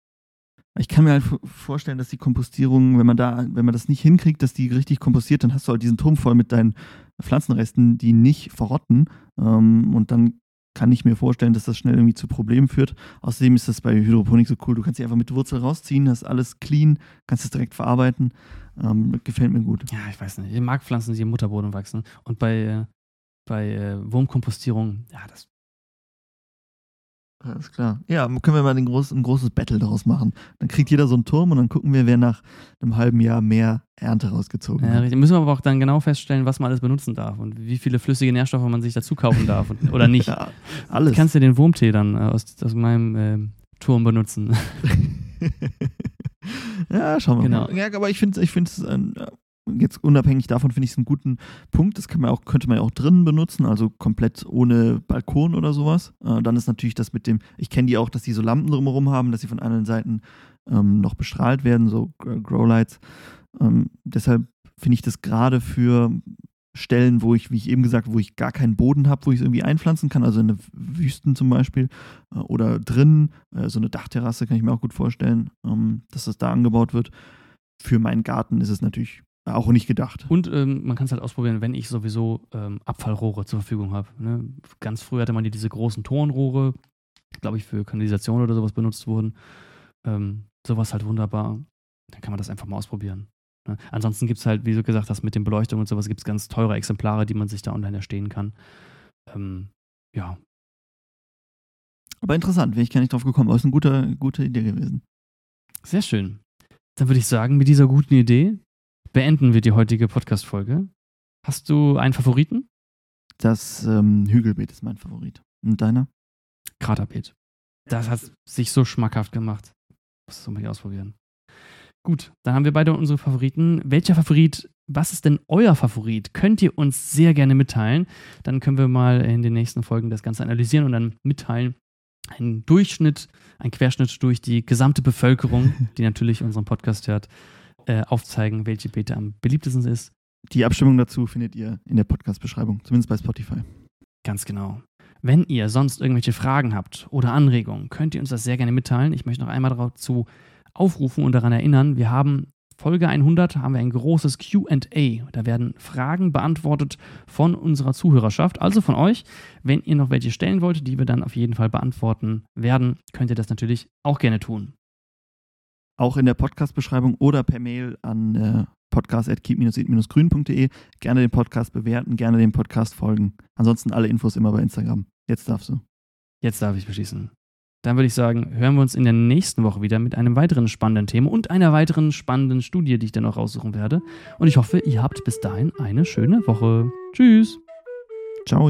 Ich kann mir halt vorstellen, dass die Kompostierung, wenn man da, wenn man das nicht hinkriegt, dass die richtig kompostiert, dann hast du halt diesen Turm voll mit deinen Pflanzenresten, die nicht verrotten. Ähm, und dann kann ich mir vorstellen, dass das schnell irgendwie zu Problemen führt. Außerdem ist das bei Hydroponik so cool. Du kannst sie einfach mit Wurzel rausziehen, hast alles clean, kannst es direkt verarbeiten. Ähm, gefällt mir gut. Ja, ich weiß nicht. Ich mag Pflanzen, die im Mutterboden wachsen. Und bei, äh, bei äh, Wurmkompostierung, ja, das. Alles klar. Ja, können wir mal ein, groß, ein großes Battle daraus machen. Dann kriegt jeder so einen Turm und dann gucken wir, wer nach einem halben Jahr mehr Ernte rausgezogen ja, hat. Richtig. Müssen wir aber auch dann genau feststellen, was man alles benutzen darf und wie viele flüssige Nährstoffe man sich dazu kaufen darf und, oder nicht. ja, alles. Du kannst ja den Wurmtee dann äh, aus, aus meinem äh, Turm benutzen. ja, schauen wir genau. mal. Ja, aber ich finde ich es ein jetzt unabhängig davon finde ich es einen guten Punkt. Das man auch, könnte man ja auch drinnen benutzen, also komplett ohne Balkon oder sowas. Äh, dann ist natürlich das mit dem, ich kenne die auch, dass die so Lampen drumherum haben, dass sie von allen Seiten ähm, noch bestrahlt werden, so Growlights. Ähm, deshalb finde ich das gerade für Stellen, wo ich, wie ich eben gesagt, wo ich gar keinen Boden habe, wo ich es irgendwie einpflanzen kann, also in eine Wüsten zum Beispiel äh, oder drinnen, äh, so eine Dachterrasse kann ich mir auch gut vorstellen, ähm, dass das da angebaut wird. Für meinen Garten ist es natürlich auch nicht gedacht. Und ähm, man kann es halt ausprobieren, wenn ich sowieso ähm, Abfallrohre zur Verfügung habe. Ne? Ganz früh hatte man diese großen Tonrohre, glaube ich, für Kanalisation oder sowas benutzt wurden. Ähm, sowas halt wunderbar. Dann kann man das einfach mal ausprobieren. Ne? Ansonsten gibt es halt, wie du gesagt hast, mit den Beleuchtungen und sowas gibt es ganz teure Exemplare, die man sich da online erstehen kann. Ähm, ja. Aber interessant, wäre ich gar nicht drauf gekommen. Aber ist eine gute, gute Idee gewesen. Sehr schön. Dann würde ich sagen, mit dieser guten Idee beenden wir die heutige Podcast-Folge. Hast du einen Favoriten? Das ähm, Hügelbeet ist mein Favorit. Und deiner? Kraterbeet. Das hat sich so schmackhaft gemacht. Muss das unbedingt ausprobieren. Gut, dann haben wir beide unsere Favoriten. Welcher Favorit was ist denn euer Favorit? Könnt ihr uns sehr gerne mitteilen. Dann können wir mal in den nächsten Folgen das Ganze analysieren und dann mitteilen. Ein Durchschnitt, ein Querschnitt durch die gesamte Bevölkerung, die natürlich unseren Podcast hört, äh, aufzeigen, welche Beta am beliebtesten ist. Die Abstimmung dazu findet ihr in der Podcast-Beschreibung, zumindest bei Spotify. Ganz genau. Wenn ihr sonst irgendwelche Fragen habt oder Anregungen, könnt ihr uns das sehr gerne mitteilen. Ich möchte noch einmal dazu aufrufen und daran erinnern, wir haben Folge 100 haben wir ein großes QA. Da werden Fragen beantwortet von unserer Zuhörerschaft, also von euch. Wenn ihr noch welche stellen wollt, die wir dann auf jeden Fall beantworten werden, könnt ihr das natürlich auch gerne tun. Auch in der Podcast-Beschreibung oder per Mail an äh, podcast.keep-it-grün.de gerne den Podcast bewerten, gerne dem Podcast folgen. Ansonsten alle Infos immer bei Instagram. Jetzt darfst du. Jetzt darf ich beschließen. Dann würde ich sagen, hören wir uns in der nächsten Woche wieder mit einem weiteren spannenden Thema und einer weiteren spannenden Studie, die ich dann auch raussuchen werde. Und ich hoffe, ihr habt bis dahin eine schöne Woche. Tschüss. Ciao.